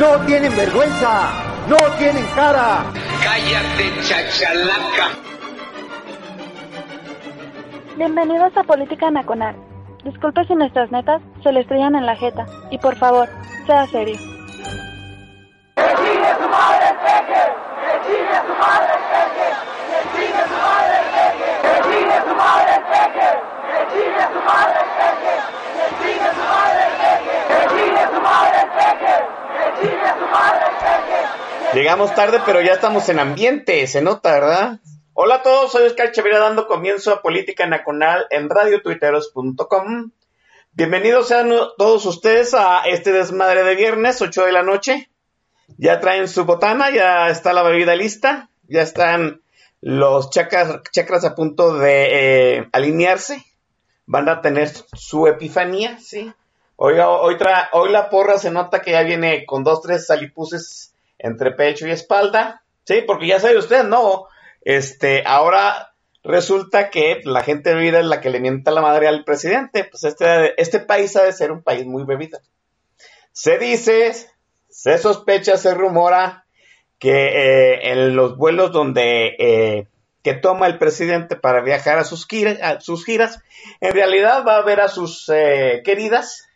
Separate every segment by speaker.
Speaker 1: ¡No tienen vergüenza! ¡No tienen cara!
Speaker 2: Cállate, chachalaca.
Speaker 3: Bienvenidos a Política Nacional. Disculpe si nuestras netas se le estrellan en la jeta. Y por favor, sea serio.
Speaker 4: Llegamos tarde, pero ya estamos en ambiente, se nota, ¿verdad? Hola a todos, soy Oscar Chavira dando comienzo a Política Nacional en radiotuiteros.com. Bienvenidos sean todos ustedes a este desmadre de viernes, 8 de la noche. Ya traen su botana, ya está la bebida lista, ya están los chakras, chakras a punto de eh, alinearse. Van a tener su epifanía, ¿sí? Hoy, hoy la porra se nota que ya viene con dos, tres salipuces entre pecho y espalda, ¿sí? Porque ya sabe usted, ¿no? Este, ahora resulta que la gente bebida es la que le mienta la madre al presidente. Pues este, este país ha de ser un país muy bebida. Se dice, se sospecha, se rumora que eh, en los vuelos donde eh, que toma el presidente para viajar a sus, giras, a sus giras, en realidad va a ver a sus eh, queridas,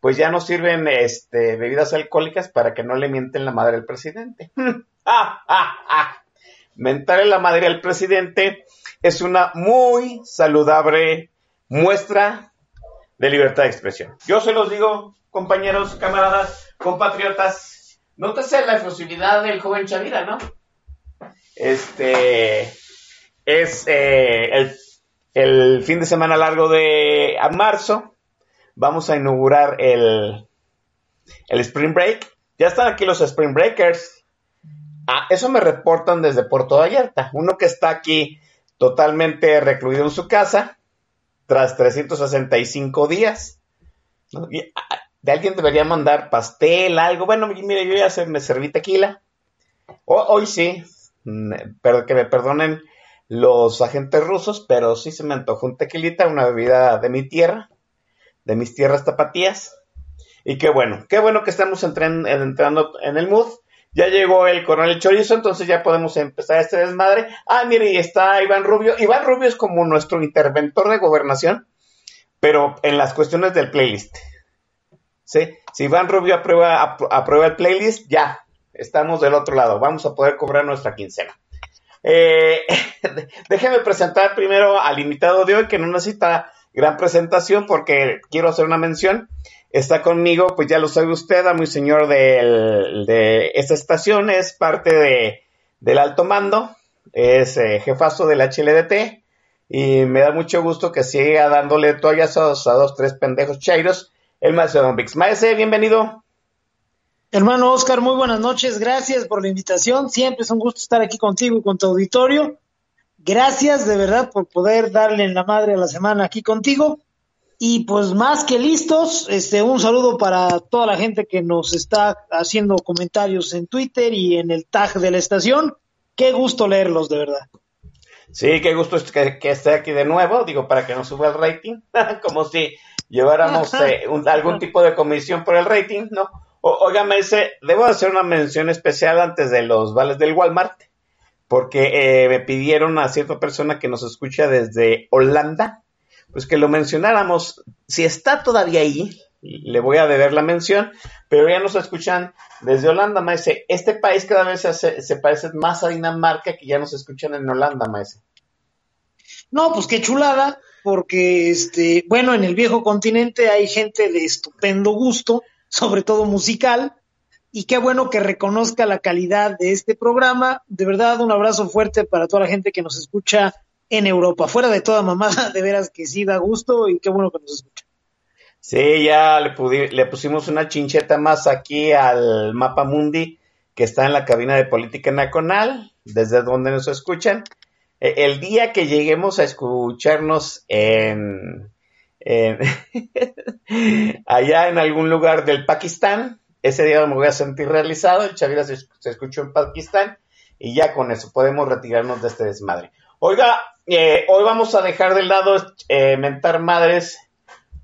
Speaker 4: pues ya no sirven este, bebidas alcohólicas para que no le mienten la madre al presidente. Mentarle la madre al presidente es una muy saludable muestra de libertad de expresión. Yo se los digo, compañeros, camaradas, compatriotas, nótese la efusividad del joven Chavira, ¿no? Este es eh, el, fin de semana largo de marzo. Vamos a inaugurar el, el Spring Break. Ya están aquí los Spring Breakers. Ah, eso me reportan desde Puerto Vallarta. Uno que está aquí totalmente recluido en su casa tras 365 días. Ah, de alguien debería mandar pastel, algo. Bueno, mire, yo ya se, me serví tequila. hoy sí, mm, pero que me perdonen los agentes rusos, pero sí se me antojó un tequilita, una bebida de mi tierra, de mis tierras tapatías. Y qué bueno, qué bueno que estamos entrando en el mood. Ya llegó el coronel Chorizo, entonces ya podemos empezar este desmadre. Ah, mire, y está Iván Rubio. Iván Rubio es como nuestro interventor de gobernación, pero en las cuestiones del playlist. ¿Sí? Si Iván Rubio aprueba, aprueba el playlist, ya, estamos del otro lado. Vamos a poder cobrar nuestra quincena. Eh, déjeme presentar primero al invitado de hoy, que no necesita gran presentación porque quiero hacer una mención. Está conmigo, pues ya lo sabe usted, a muy señor de esta estación, es parte de, del alto mando, es eh, jefazo del HLDT y me da mucho gusto que siga dándole toallas a, a dos, tres pendejos chairos, el maestro Don Vix. Maese, bienvenido.
Speaker 5: Hermano Oscar, muy buenas noches, gracias por la invitación, siempre es un gusto estar aquí contigo y con tu auditorio. Gracias de verdad por poder darle en la madre a la semana aquí contigo y pues más que listos, este, un saludo para toda la gente que nos está haciendo comentarios en Twitter y en el tag de la estación. Qué gusto leerlos, de verdad.
Speaker 4: Sí, qué gusto que, que esté aquí de nuevo, digo, para que nos suba el rating, como si lleváramos eh, algún tipo de comisión por el rating, ¿no? oiga, me dice, debo hacer una mención especial antes de los vales del Walmart, porque eh, me pidieron a cierta persona que nos escucha desde Holanda, pues que lo mencionáramos. Si está todavía ahí, le voy a deber la mención, pero ya nos escuchan desde Holanda, maese. Este país cada vez se, parece más a Dinamarca que ya nos escuchan en Holanda, maese.
Speaker 5: No, pues qué chulada, porque este, bueno, en el viejo continente hay gente de estupendo gusto, sobre todo musical, y qué bueno que reconozca la calidad de este programa. De verdad, un abrazo fuerte para toda la gente que nos escucha en Europa. Fuera de toda mamada, de veras que sí da gusto y qué bueno que nos escucha.
Speaker 4: Sí, ya le, le pusimos una chincheta más aquí al mapa mundi que está en la cabina de política nacional, desde donde nos escuchan. E, el día que lleguemos a escucharnos en, allá en algún lugar del Pakistán, ese día me voy a sentir realizado, el Chavira se, escuchó en Pakistán y ya con eso podemos retirarnos de este desmadre. Oiga, eh, hoy vamos a dejar de lado eh, mentar madres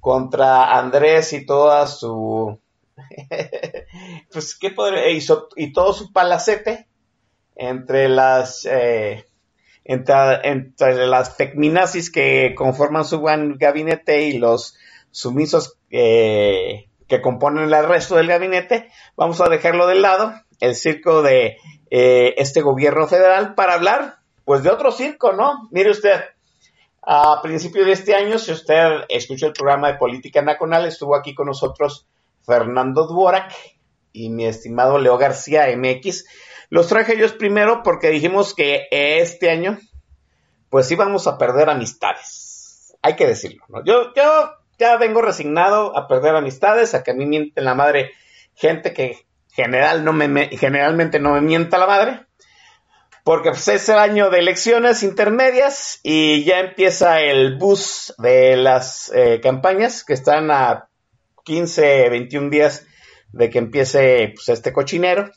Speaker 4: contra Andrés y toda su pues qué podría y todo su palacete entre las eh, entre, las feminazis que conforman su gabinete y los sumisos eh, que componen el resto del gabinete, vamos a dejarlo de lado, el circo de eh, este gobierno federal, para hablar pues de otro circo, ¿no? Mire usted, a principio de este año, si usted escuchó el programa de Política Nacional, estuvo aquí con nosotros Fernando Dvorak y mi estimado Leo García MX. Los traje ellos primero porque dijimos que este año pues íbamos a perder amistades. Hay que decirlo, ¿no? Yo, yo ya vengo resignado a perder amistades, a que a mí miente la madre gente que general no me, generalmente no me mienta la madre, porque pues, es el año de elecciones intermedias y ya empieza el bus de las eh, campañas que están a 15, 21 días de que empiece pues, este cochinero,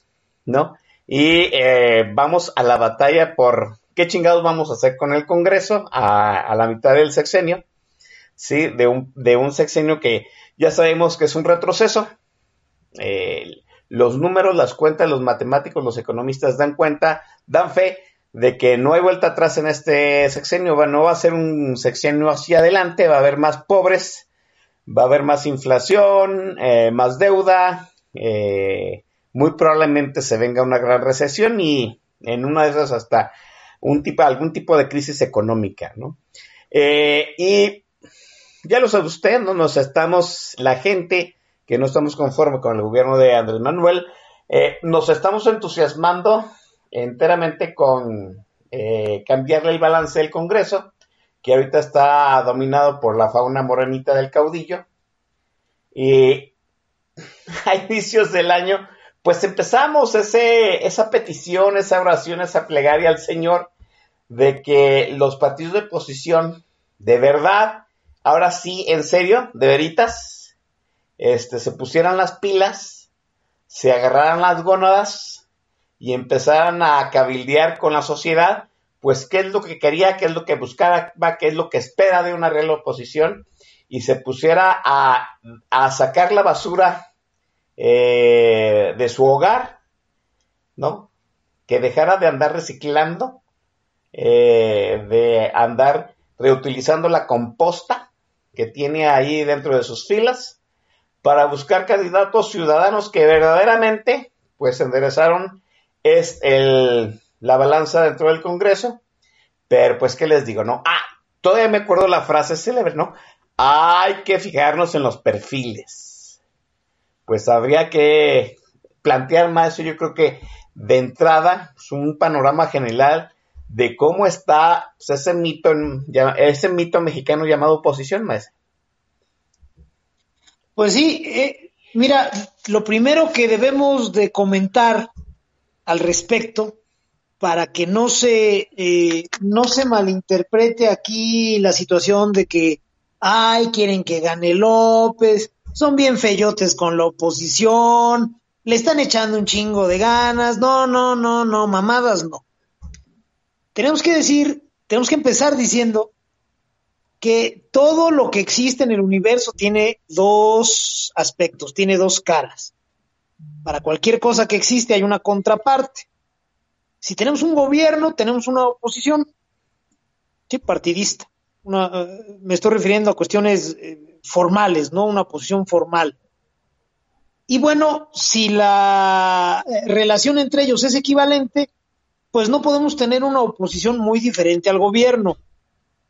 Speaker 4: ¿no? Y eh, vamos a la batalla por qué chingados vamos a hacer con el Congreso a, la mitad del sexenio, ¿sí? De un, de un, sexenio que ya sabemos que es un retroceso. Eh, los números, las cuentas, los matemáticos, los economistas dan cuenta, dan fe de que no hay vuelta atrás en este sexenio, no va a ser un sexenio hacia adelante, va a haber más pobres, va a haber más inflación, eh, más deuda, eh, muy probablemente se venga una gran recesión y en una de esas hasta un tipo, algún tipo de crisis económica, ¿no? Y ya lo sabe usted, ¿no? Nos estamos, la gente que no estamos conforme con el gobierno de Andrés Manuel, nos estamos entusiasmando enteramente con cambiarle el balance del Congreso que ahorita está dominado por la fauna morenita del caudillo. Y a inicios del año, pues empezamos ese, esa petición, esa oración, esa plegaria al Señor de que los partidos de oposición, de verdad, ahora sí, en serio, de veritas, este, se pusieran las pilas, se agarraran las gónadas y empezaran a cabildear con la sociedad pues qué es lo que quería, qué es lo que buscaba, qué es lo que espera de una real oposición y se pusiera a, sacar la basura eh, de su hogar, ¿no? Que dejara de andar reciclando, eh, de andar reutilizando la composta que tiene ahí dentro de sus filas para buscar candidatos ciudadanos que verdaderamente pues enderezaron es el, la balanza dentro del Congreso, pero pues, ¿qué les digo? No, ah, todavía me acuerdo la frase célebre, ¿no? Hay que fijarnos en los perfiles. Pues habría que plantear más eso, yo creo que de entrada, pues, un panorama general de cómo está pues, ese mito, ese mito mexicano llamado oposición, maestro.
Speaker 5: Pues sí, eh, mira, lo primero que debemos de comentar al respecto para que no se, eh, no se malinterprete aquí la situación de que, ay, quieren que gane López, son bien feyotes con la oposición, le están echando un chingo de ganas, no, no, no, no, mamadas no. Tenemos que decir, tenemos que empezar diciendo que todo lo que existe en el universo tiene dos aspectos, tiene dos caras. Para cualquier cosa que existe hay una contraparte. Si tenemos un gobierno, tenemos una oposición, sí, partidista. Eh, me estoy refiriendo a cuestiones eh, formales, ¿no? Una oposición formal. Y bueno, si la eh, relación entre ellos es equivalente, pues no podemos tener una oposición muy diferente al gobierno.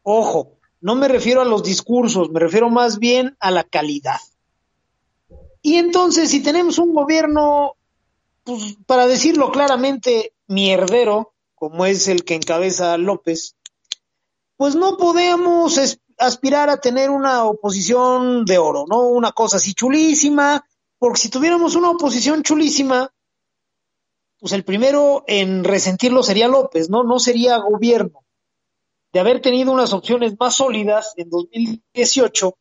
Speaker 5: Ojo, no me refiero a los discursos, me refiero más bien a la calidad. Y entonces, si tenemos un gobierno, pues para decirlo claramente, mierdero, como es el que encabeza López, pues no podemos aspirar a tener una oposición de oro, ¿no? Una cosa así chulísima, porque si tuviéramos una oposición chulísima, pues el primero en resentirlo sería López, ¿no? No sería gobierno. De haber tenido unas opciones más sólidas en 2018,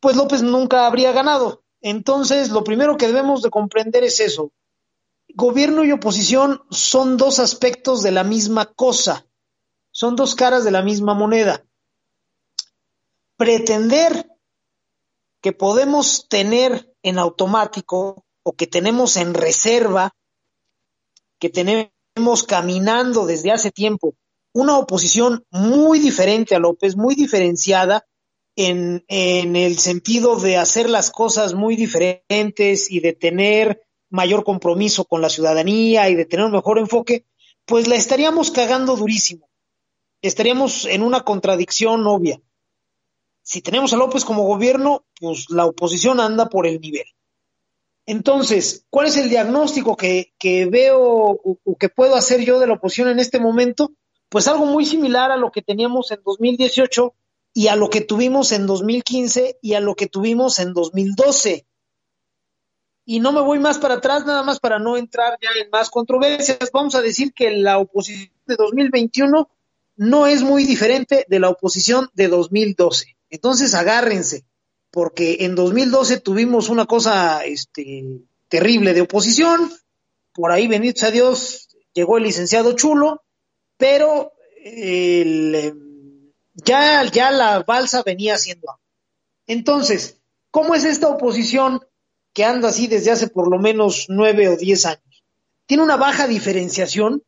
Speaker 5: pues López nunca habría ganado. Entonces, lo primero que debemos de comprender es eso. Gobierno y oposición son dos aspectos de la misma cosa, son dos caras de la misma moneda. Pretender que podemos tener en automático o que tenemos en reserva que tenemos caminando desde hace tiempo una oposición muy diferente a López, muy diferenciada en, en, el sentido de hacer las cosas muy diferentes y de tener mayor compromiso con la ciudadanía y de tener un mejor enfoque, pues la estaríamos cagando durísimo. Estaríamos en una contradicción obvia. Si tenemos a López como gobierno, pues la oposición anda por el nivel. Entonces, ¿cuál es el diagnóstico que, veo o, que puedo hacer yo de la oposición en este momento? Pues algo muy similar a lo que teníamos en 2018 y a lo que tuvimos en 2015 y a lo que tuvimos en 2012. Y no me voy más para atrás, nada más para no entrar ya en más controversias. Vamos a decir que la oposición de 2021 no es muy diferente de la oposición de 2012. Entonces, agárrense porque en 2012 tuvimos una cosa este, terrible de oposición, por ahí, bendito a Dios, llegó el licenciado Chulo, pero ya, ya la balsa venía haciendo Entonces, ¿cómo es esta oposición que anda así desde hace por lo menos nueve o diez años? Tiene una baja diferenciación,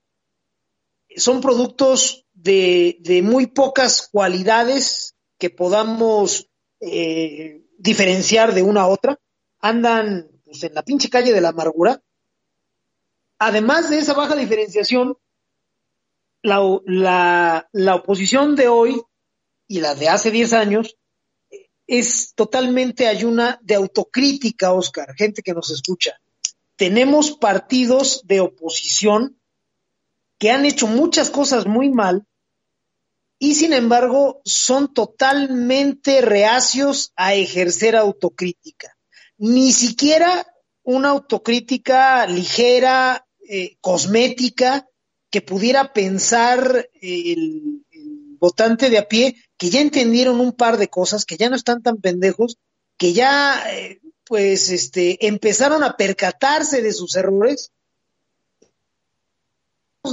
Speaker 5: son productos de muy pocas cualidades que podamos eh, diferenciar de una a otra, andan pues, en la pinche calle de la amargura. Además de esa baja diferenciación, la, la, la oposición de hoy y la de hace 10 años es totalmente ayuna de autocrítica, Oscar, gente que nos escucha. Tenemos partidos de oposición que han hecho muchas cosas muy mal y sin embargo son totalmente reacios a ejercer autocrítica. Ni siquiera una autocrítica ligera, eh, cosmética, que pudiera pensar el, votante de a pie que ya entendieron un par de cosas, que ya no están tan pendejos, que ya eh, pues este empezaron a percatarse de sus errores.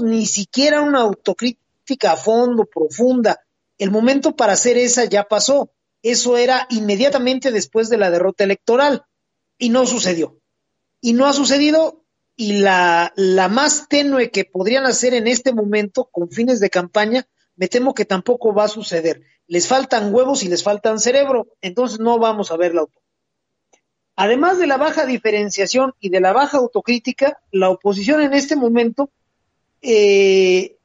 Speaker 5: Ni siquiera una autocrítica a fondo, profunda. El momento para hacer esa ya pasó. Eso era inmediatamente después de la derrota electoral y no sucedió. Y no ha sucedido y la, la más tenue que podrían hacer en este momento con fines de campaña, me temo que tampoco va a suceder. Les faltan huevos y les faltan cerebro, entonces no vamos a ver la auto. Además de la baja diferenciación y de la baja autocrítica, la oposición en este momento eh,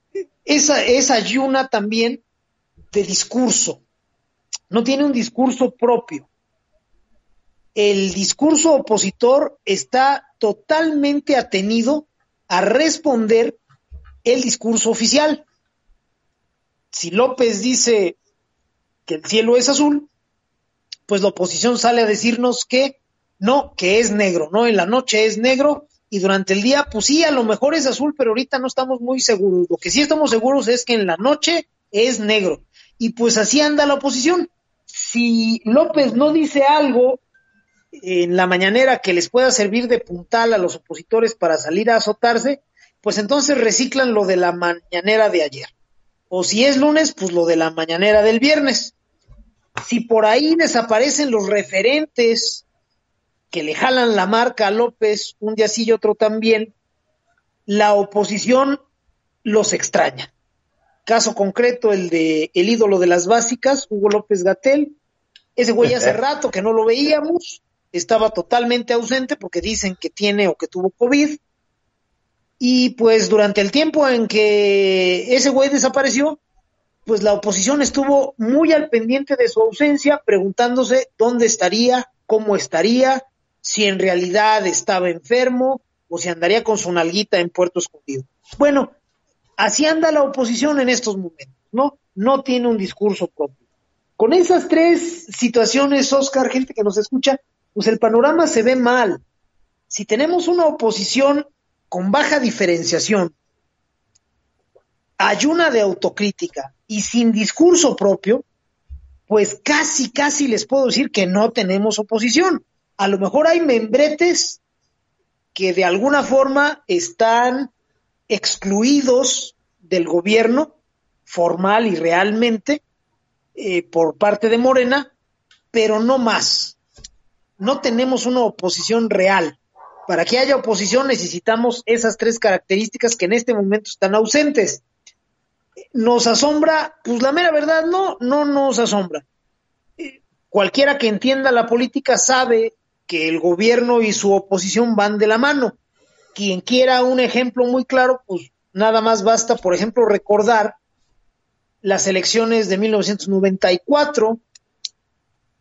Speaker 5: esa, esa ayuna también de discurso. No tiene un discurso propio. El discurso opositor está totalmente atenido a responder el discurso oficial. Si López dice que el cielo es azul, pues la oposición sale a decirnos que no, que es negro, ¿no? En la noche es negro y durante el día, pues sí, a lo mejor es azul, pero ahorita no estamos muy seguros. Lo que sí estamos seguros es que en la noche es negro. Y pues así anda la oposición. Si López no dice algo en la mañanera que les pueda servir de puntal a los opositores para salir a azotarse, pues entonces reciclan lo de la mañanera de ayer. O si es lunes, pues lo de la mañanera del viernes. Si por ahí desaparecen los referentes que le jalan la marca a López un día sí y otro también, la oposición los extraña. Caso concreto, el de el ídolo de las básicas, Hugo López Gatel. Ese güey hace rato que no lo veíamos, estaba totalmente ausente porque dicen que tiene o que tuvo COVID. Y pues durante el tiempo en que ese güey desapareció, pues la oposición estuvo muy al pendiente de su ausencia, preguntándose dónde estaría, cómo estaría, si en realidad estaba enfermo o si andaría con su nalguita en Puerto Escondido. Bueno, así anda la oposición en estos momentos, ¿no? No tiene un discurso propio. Con esas tres situaciones, Oscar, gente que nos escucha, pues el panorama se ve mal. Si tenemos una oposición con baja diferenciación, ayuna de autocrítica y sin discurso propio, pues casi, casi les puedo decir que no tenemos oposición. A lo mejor hay membretes que de alguna forma están excluidos del gobierno formal y realmente eh, por parte de Morena, pero no más. No tenemos una oposición real. Para que haya oposición necesitamos esas tres características que en este momento están ausentes. ¿Nos asombra? Pues la mera verdad, no, no nos asombra. Eh, cualquiera que entienda la política sabe que el gobierno y su oposición van de la mano. Quien quiera un ejemplo muy claro, pues nada más basta, por ejemplo, recordar las elecciones de 1994.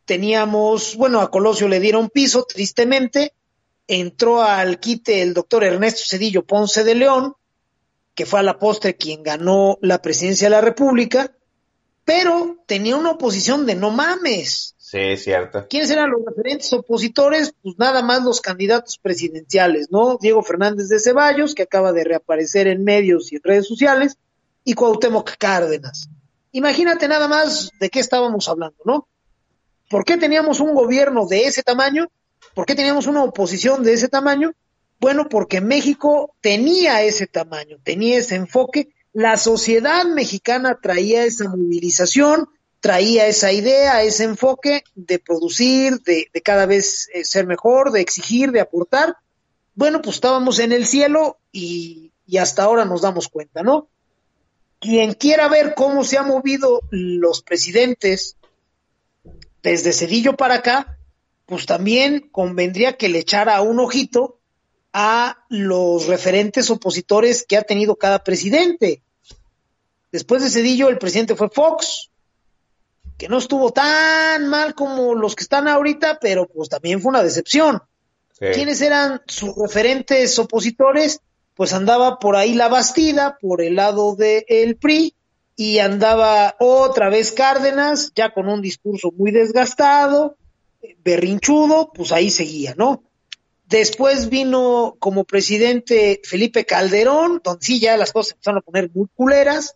Speaker 5: Teníamos, bueno, a Colosio le dieron piso, tristemente. Entró al quite el doctor Ernesto Cedillo Ponce de León, que fue a la postre quien ganó la presidencia de la República, pero tenía una oposición de no mames.
Speaker 4: Sí, cierto.
Speaker 5: ¿Quiénes eran los referentes opositores? Pues nada más los candidatos presidenciales, ¿no? Diego Fernández de Ceballos, que acaba de reaparecer en medios y en redes sociales, y Cuauhtémoc Cárdenas. Imagínate nada más de qué estábamos hablando, ¿no? ¿Por qué teníamos un gobierno de ese tamaño? ¿Por qué teníamos una oposición de ese tamaño? Bueno, porque México tenía ese tamaño, tenía ese enfoque, la sociedad mexicana traía esa movilización, traía esa idea, ese enfoque de producir, de, cada vez eh, ser mejor, de exigir, de aportar. Bueno, pues estábamos en el cielo y, y hasta ahora nos damos cuenta, ¿no? Quien quiera ver cómo se han movido los presidentes desde Cedillo para acá, pues también convendría que le echara un ojito a los referentes opositores que ha tenido cada presidente. Después de Cedillo, el presidente fue Fox, que no estuvo tan mal como los que están ahorita, pero pues también fue una decepción. ¿Quiénes eran sus referentes opositores? Pues andaba por ahí la Bastida, por el lado del PRI, y andaba otra vez Cárdenas, ya con un discurso muy desgastado, berrinchudo, pues ahí seguía, ¿no? Después vino como presidente Felipe Calderón, donde sí ya las cosas empezaron a poner muy culeras,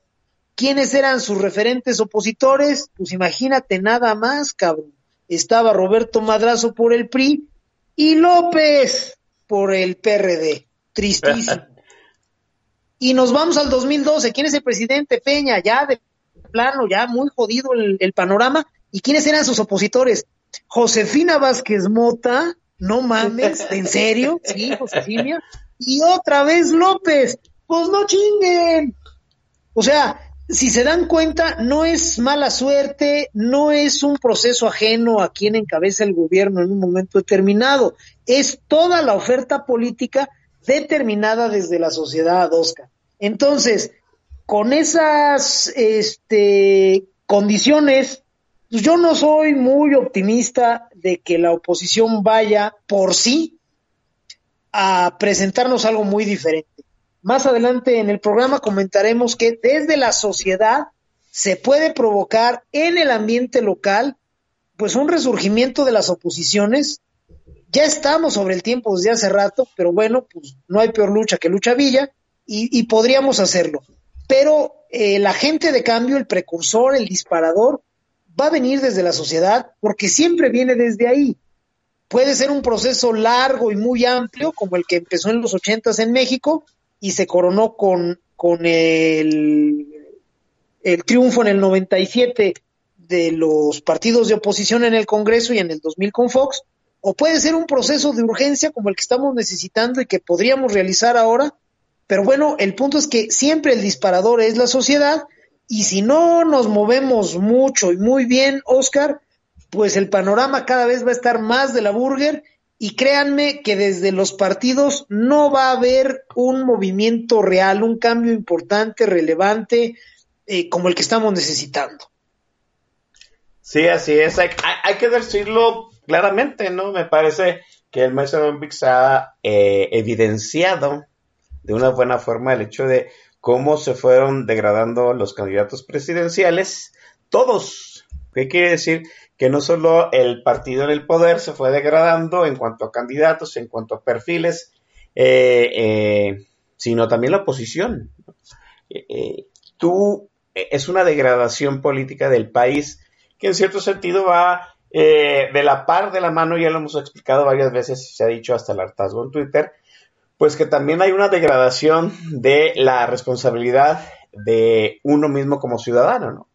Speaker 5: ¿Quiénes eran sus referentes opositores? Pues imagínate nada más, cabrón. Estaba Roberto Madrazo por el PRI y López por el PRD. Tristísimo. y nos vamos al 2012. ¿Quién es el presidente Peña? Ya de plano, ya muy jodido el, panorama. ¿Y quiénes eran sus opositores? Josefina Vázquez Mota, no mames, ¿en serio? Sí, Josefina. Y otra vez López. Pues no chinguen. O sea, si se dan cuenta, no es mala suerte, no es un proceso ajeno a quien encabeza el gobierno en un momento determinado, es toda la oferta política determinada desde la sociedad, Oscar. Entonces, con esas este, condiciones, pues yo no soy muy optimista de que la oposición vaya por sí a presentarnos algo muy diferente. Más adelante en el programa comentaremos que desde la sociedad se puede provocar en el ambiente local pues un resurgimiento de las oposiciones. Ya estamos sobre el tiempo desde hace rato, pero bueno, pues no hay peor lucha que lucha villa y, podríamos hacerlo. Pero eh, el agente de cambio, el precursor, el disparador, va a venir desde la sociedad porque siempre viene desde ahí. Puede ser un proceso largo y muy amplio, como el que empezó en los ochentas en México, y se coronó con, con el, el triunfo en el 97 de los partidos de oposición en el Congreso y en el 2000 con Fox, o puede ser un proceso de urgencia como el que estamos necesitando y que podríamos realizar ahora, pero bueno, el punto es que siempre el disparador es la sociedad y si no nos movemos mucho y muy bien, Oscar, pues el panorama cada vez va a estar más de la burger y créanme que desde los partidos no va a haber un movimiento real, un cambio importante, relevante, eh, como el que estamos necesitando.
Speaker 4: Sí, así es. Hay, que decirlo claramente, ¿no? Me parece que el Maestro Olympics ha eh, evidenciado de una buena forma el hecho de cómo se fueron degradando los candidatos presidenciales, todos ¿Qué quiere decir? Que no solo el partido en el poder se fue degradando en cuanto a candidatos, en cuanto a perfiles, eh, eh, sino también la oposición. Eh, tú, es una degradación política del país que en cierto sentido va de la par de la mano, ya lo hemos explicado varias veces, se ha dicho hasta el hartazgo en Twitter, pues que también hay una degradación de la responsabilidad de uno mismo como ciudadano, ¿no?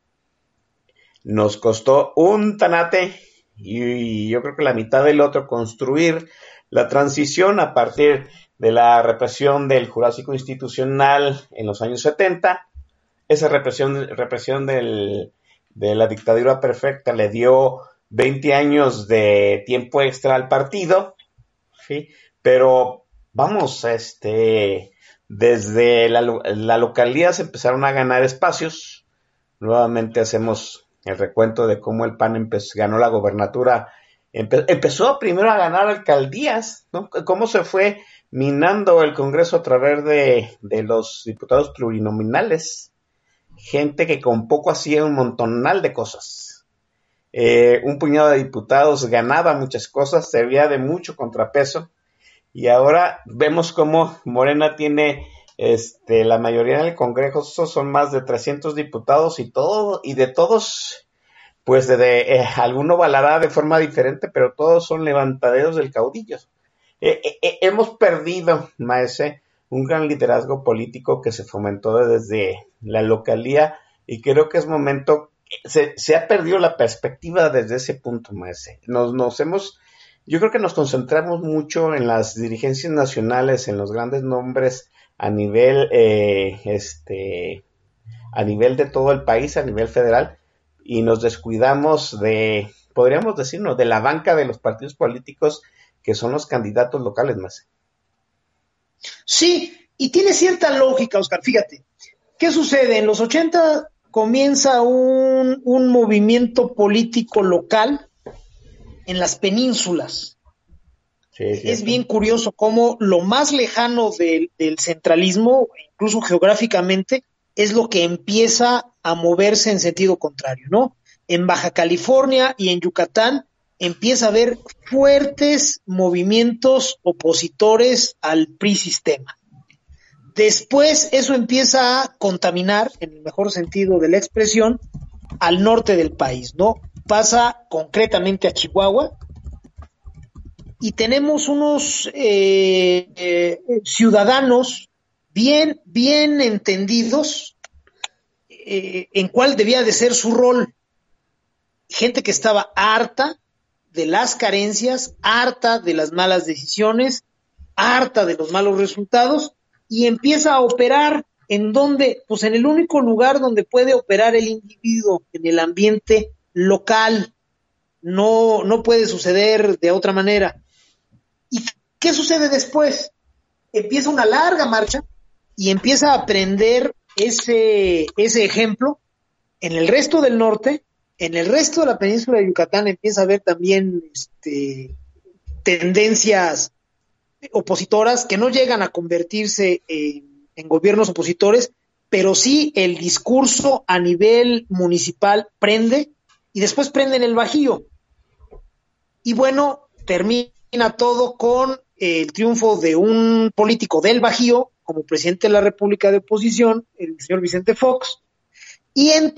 Speaker 4: Nos costó un tanate y yo creo que la mitad del otro construir la transición a partir de la represión del Jurásico Institucional en los años 70. Esa represión, represión del, de la dictadura perfecta le dio 20 años de tiempo extra al partido, ¿sí? pero vamos, este, desde la, la localidad se empezaron a ganar espacios. Nuevamente hacemos el recuento de cómo el PAN ganó la gobernatura. empezó primero a ganar alcaldías, ¿no? Cómo se fue minando el Congreso a través de, los diputados plurinominales, gente que con poco hacía un montonal de cosas. Eh, un puñado de diputados ganaba muchas cosas, servía de mucho contrapeso, y ahora vemos cómo Morena tiene este, la mayoría del Congreso, son más de 300 diputados y todo, y de todos, pues de, eh, alguno valará de forma diferente, pero todos son levantaderos del caudillo. Eh, eh, eh, hemos perdido, Maese, un gran liderazgo político que se fomentó desde la localía y creo que es momento, se, se ha perdido la perspectiva desde ese punto, Maese. Nos, nos hemos, yo creo que nos concentramos mucho en las dirigencias nacionales, en los grandes nombres a nivel, este, a nivel de todo el país, a nivel federal, y nos descuidamos de, podríamos decirnos, de la banca de los partidos políticos que son los candidatos locales más.
Speaker 5: Sí, y tiene cierta lógica, Oscar. Fíjate, ¿qué sucede? En los 80 comienza un, movimiento político local en las penínsulas. Es bien curioso cómo lo más lejano del, del, centralismo, incluso geográficamente, es lo que empieza a moverse en sentido contrario, ¿no? En Baja California y en Yucatán empieza a haber fuertes movimientos opositores al PRI sistema. Después eso empieza a contaminar, en el mejor sentido de la expresión, al norte del país, ¿no? Pasa concretamente a Chihuahua y tenemos unos eh, eh, ciudadanos bien, bien entendidos eh, en cuál debía de ser su rol. Gente que estaba harta de las carencias, harta de las malas decisiones, harta de los malos resultados y empieza a operar en donde, pues en el único lugar donde puede operar el individuo, en el ambiente local. No, no puede suceder de otra manera. ¿Y qué sucede después? Empieza una larga marcha y empieza a aprender ese, ese ejemplo en el resto del norte en el resto de la península de Yucatán empieza a haber también este, tendencias opositoras que no llegan a convertirse en, en, gobiernos opositores, pero sí el discurso a nivel municipal prende y después prende en el Bajío. Y bueno, termina todo con el triunfo de un político del Bajío como presidente de la República de Oposición, el señor Vicente Fox, y en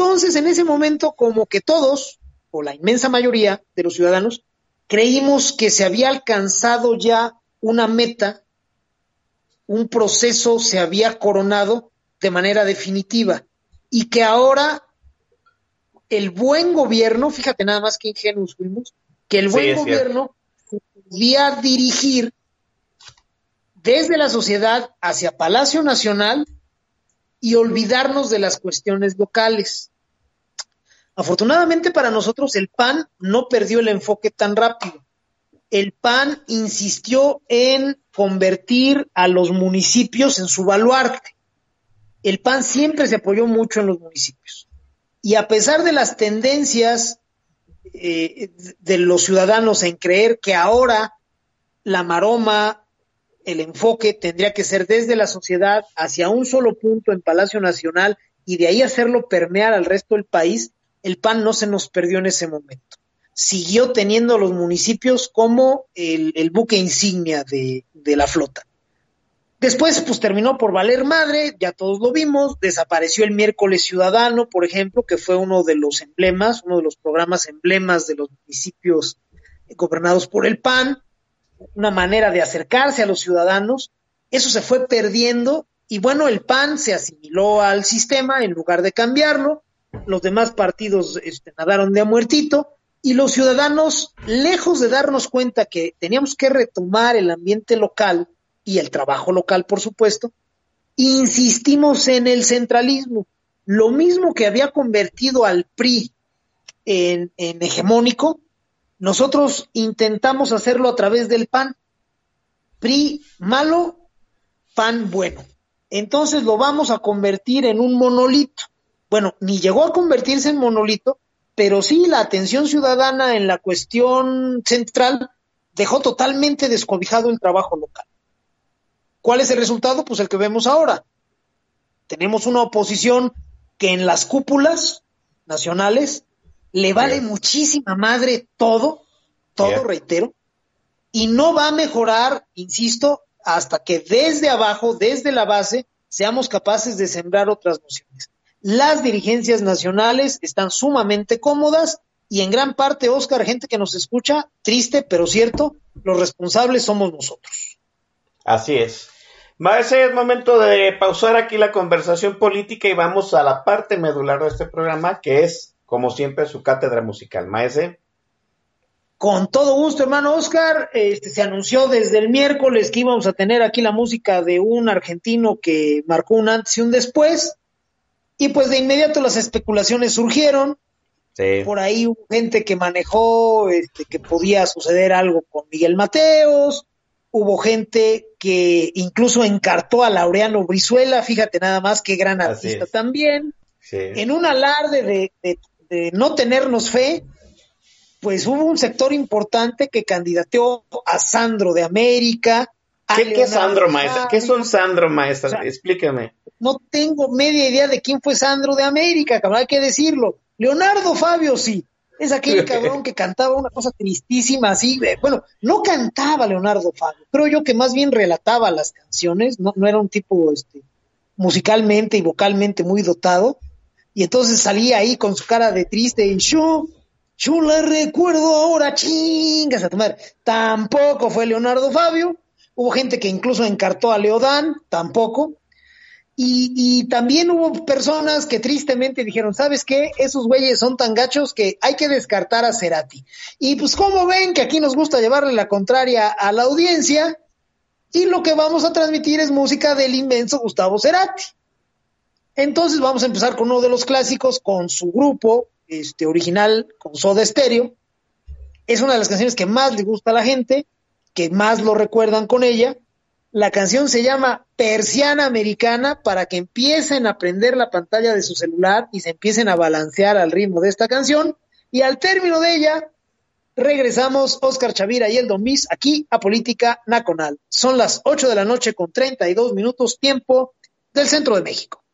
Speaker 5: entonces, en ese momento, como que todos, o la inmensa mayoría de los ciudadanos, creímos que se había alcanzado ya una meta, un proceso se había coronado de manera definitiva y que ahora el buen gobierno, fíjate nada más que ingenuos fuimos, que el buen gobierno podía dirigir desde la sociedad hacia Palacio Nacional y olvidarnos de las cuestiones locales. Afortunadamente para nosotros el PAN no perdió el enfoque tan rápido. El PAN insistió en convertir a los municipios en su baluarte. El PAN siempre se apoyó mucho en los municipios. Y a pesar de las tendencias eh, de los ciudadanos en creer que ahora la maroma, el enfoque tendría que ser desde la sociedad hacia un solo punto en Palacio Nacional y de ahí hacerlo permear al resto del país, el PAN no se nos perdió en ese momento. Siguió teniendo los municipios como el, buque insignia de la flota. Después, pues terminó por valer madre, ya todos lo vimos, desapareció el miércoles ciudadano, por ejemplo, que fue uno de los emblemas, uno de los programas emblemas de los municipios gobernados por el PAN, una manera de acercarse a los ciudadanos. Eso se fue perdiendo y bueno, el PAN se asimiló al sistema en lugar de cambiarlo, los demás partidos este, nadaron de a muertito y los ciudadanos, lejos de darnos cuenta que teníamos que retomar el ambiente local, y el trabajo local, por supuesto, insistimos en el centralismo. Lo mismo que había convertido al PRI en, hegemónico, nosotros intentamos hacerlo a través del PAN. PRI malo, PAN bueno. Entonces lo vamos a convertir en un monolito. Bueno, ni llegó a convertirse en monolito, pero sí la atención ciudadana en la cuestión central dejó totalmente descobijado el trabajo local. ¿Cuál es el resultado? Pues el que vemos ahora. Tenemos una oposición que en las cúpulas nacionales le vale muchísima madre todo, todo, reitero, y no va a mejorar, insisto, hasta que desde abajo, desde la base, seamos capaces de sembrar otras nociones. Las dirigencias nacionales están sumamente cómodas y en gran parte, Oscar, gente que nos escucha, triste pero cierto, los responsables somos nosotros.
Speaker 4: Así es. Maese, es momento de pausar aquí la conversación política y vamos a la parte medular de este programa, que es, como siempre, su cátedra musical. Maese.
Speaker 5: Con todo gusto, hermano Oscar. Este, se anunció desde el miércoles que íbamos a tener aquí la música de un argentino que marcó un antes y un después. Y pues de inmediato las especulaciones surgieron. Sí. Por ahí hubo gente que manejó este, que podía suceder algo con Miguel Mateos hubo gente que incluso encartó a Laureano Brizuela, fíjate nada más qué gran artista también. En un alarde de, no tenernos fe, pues hubo un sector importante que candidateó a Sandro de América.
Speaker 4: ¿Qué, es Sandro Maestra? ¿Qué son Sandro Maestra? Explícame.
Speaker 5: No tengo media idea de quién fue Sandro de América, hay que decirlo. Leonardo Fabio sí, es aquel cabrón que cantaba una cosa tristísima así. Bueno, no cantaba Leonardo Fabio, creo yo que más bien relataba las canciones, no, no era un tipo este, musicalmente y vocalmente muy dotado. Y entonces salía ahí con su cara de triste y yo, yo la recuerdo ahora, chingas a tomar. Tampoco fue Leonardo Fabio. Hubo gente que incluso encartó a Leodán, tampoco. Y, también hubo personas que tristemente dijeron, ¿sabes qué? Esos güeyes son tan gachos que hay que descartar a Cerati. Y pues como ven que aquí nos gusta llevarle la contraria a la audiencia, y lo que vamos a transmitir es música del inmenso Gustavo Cerati. Entonces vamos a empezar con uno de los clásicos, con su grupo este, original, con Soda Stereo. Es una de las canciones que más le gusta a la gente, que más lo recuerdan con ella. La canción se llama Persiana Americana para que empiecen a prender la pantalla de su celular y se empiecen a balancear al ritmo de esta canción. Y al término de ella, regresamos Oscar Chavira y el Domis aquí a Política Nacional. Son las 8 de la noche con 32 minutos tiempo del centro de México.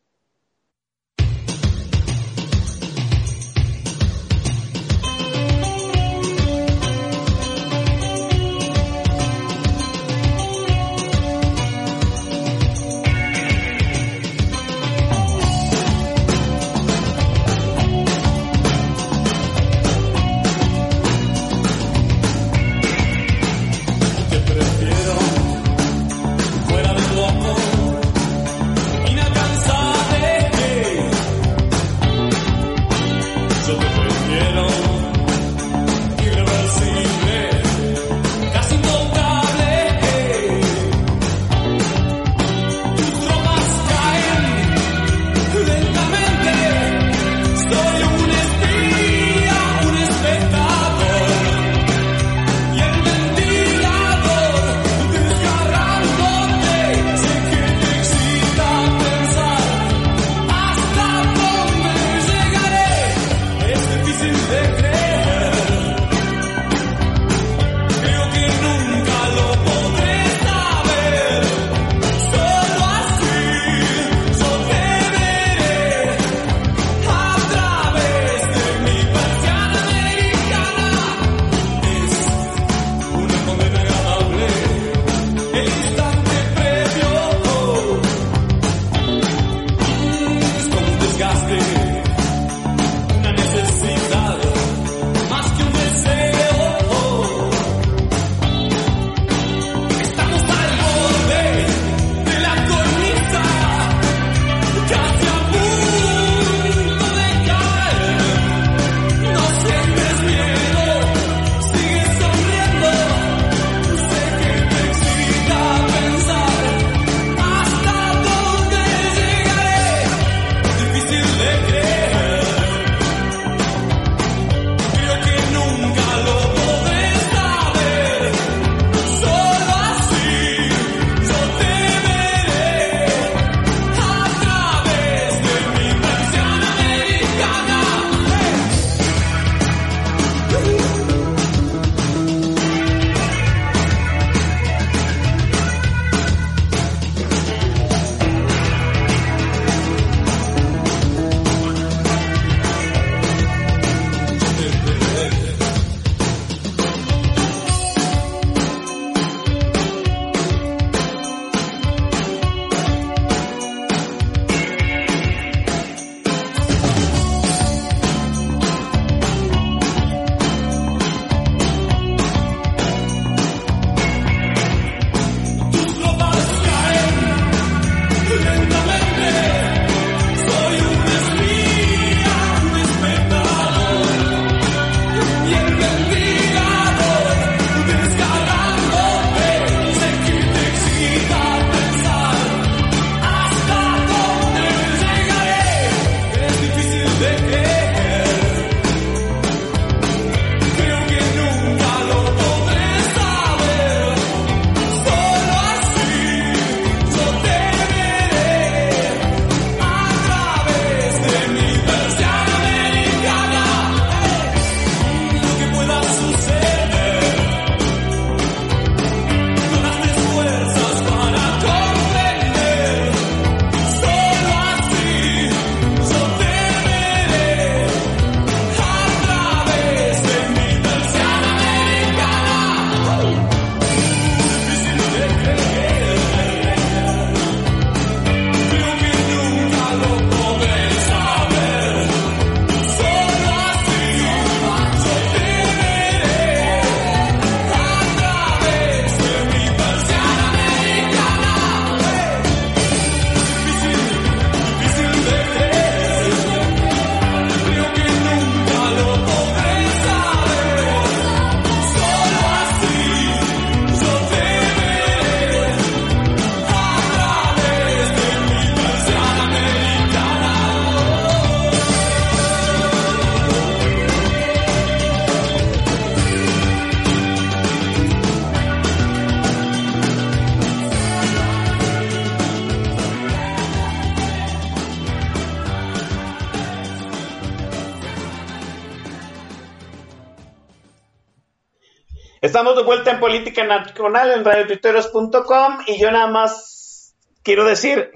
Speaker 4: Estamos de vuelta en Política Nacional en radiotuiteros.com y yo nada más quiero decir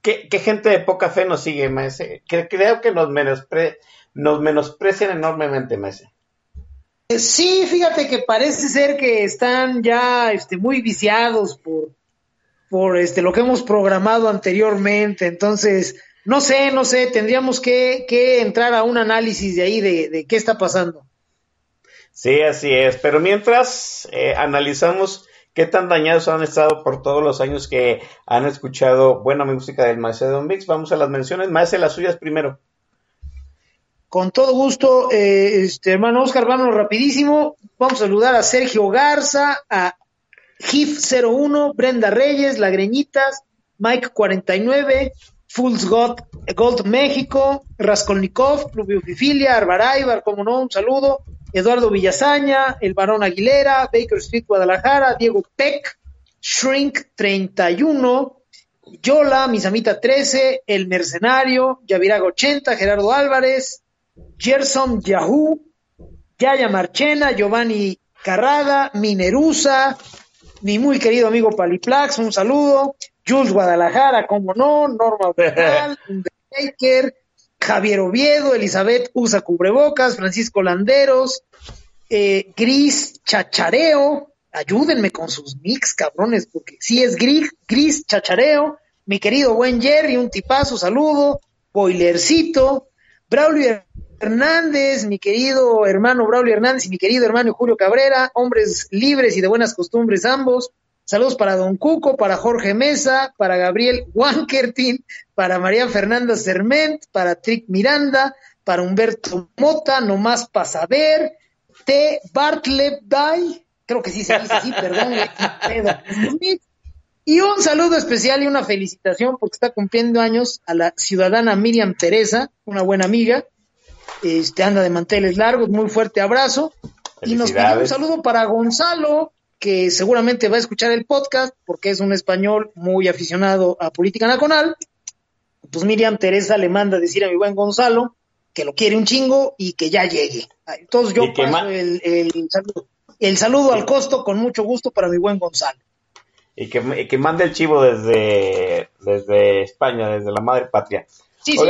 Speaker 4: que, gente de poca fe nos sigue, Maese. Que creo que nos, menospre, nos menosprecian enormemente, Maese.
Speaker 5: Eh, sí, fíjate que parece ser que están ya este, muy viciados por, por este, lo que hemos programado anteriormente. Entonces, no sé, no sé, tendríamos que, que entrar a un análisis de ahí de, de, qué está pasando.
Speaker 4: Sí, así es. Pero mientras eh, analizamos qué tan dañados han estado por todos los años que han escuchado buena música del Macedon Mix, vamos a las menciones. Maese, las suyas primero.
Speaker 5: Con todo gusto, eh, este hermano Oscar, vamos rapidísimo. Vamos a saludar a Sergio Garza, a GIF01, Brenda Reyes, La Greñitas, Mike 49, Fools God, Gold México, Raskolnikov, Rubio Fifilia, Arbaraibar, como no, un saludo, Eduardo Villazaña, El Barón Aguilera, Baker Street, Guadalajara, Diego Peck, Shrink 31, Yola, Misamita 13, El Mercenario, Yaviraga 80, Gerardo Álvarez, Gerson Yahoo, Yaya Marchena, Giovanni Carrada, Minerusa, mi muy querido amigo Paliplax, un saludo, Jules Guadalajara, como no, Norma Baker, Javier Oviedo, Elizabeth Usa Cubrebocas, Francisco Landeros, eh, Gris Chachareo, ayúdenme con sus mix, cabrones, porque si es Gris, Gris Chachareo, mi querido buen Jerry, un tipazo, saludo, Boilercito, Braulio Hernández, mi querido hermano Braulio Hernández y mi querido hermano Julio Cabrera, hombres libres y de buenas costumbres ambos. Saludos para Don Cuco, para Jorge Mesa, para Gabriel Wankertin, para María Fernanda Serment, para Trick Miranda, para Humberto Mota, nomás para saber, T. Bartlett Day, creo que sí se dice así, perdón, y un saludo especial y una felicitación porque está cumpliendo años a la ciudadana Miriam Teresa, una buena amiga, este anda de manteles largos, muy fuerte abrazo. Y nos pide un saludo para Gonzalo, que seguramente va a escuchar el podcast porque es un español muy aficionado a política nacional. Pues Miriam Teresa le manda a decir a mi buen Gonzalo que lo quiere un chingo y que ya llegue. Entonces yo paso el, el, saludo, el saludo al costo con mucho gusto para mi buen Gonzalo.
Speaker 4: Y que, que mande el chivo desde, desde España, desde la madre patria.
Speaker 5: Sí, sí,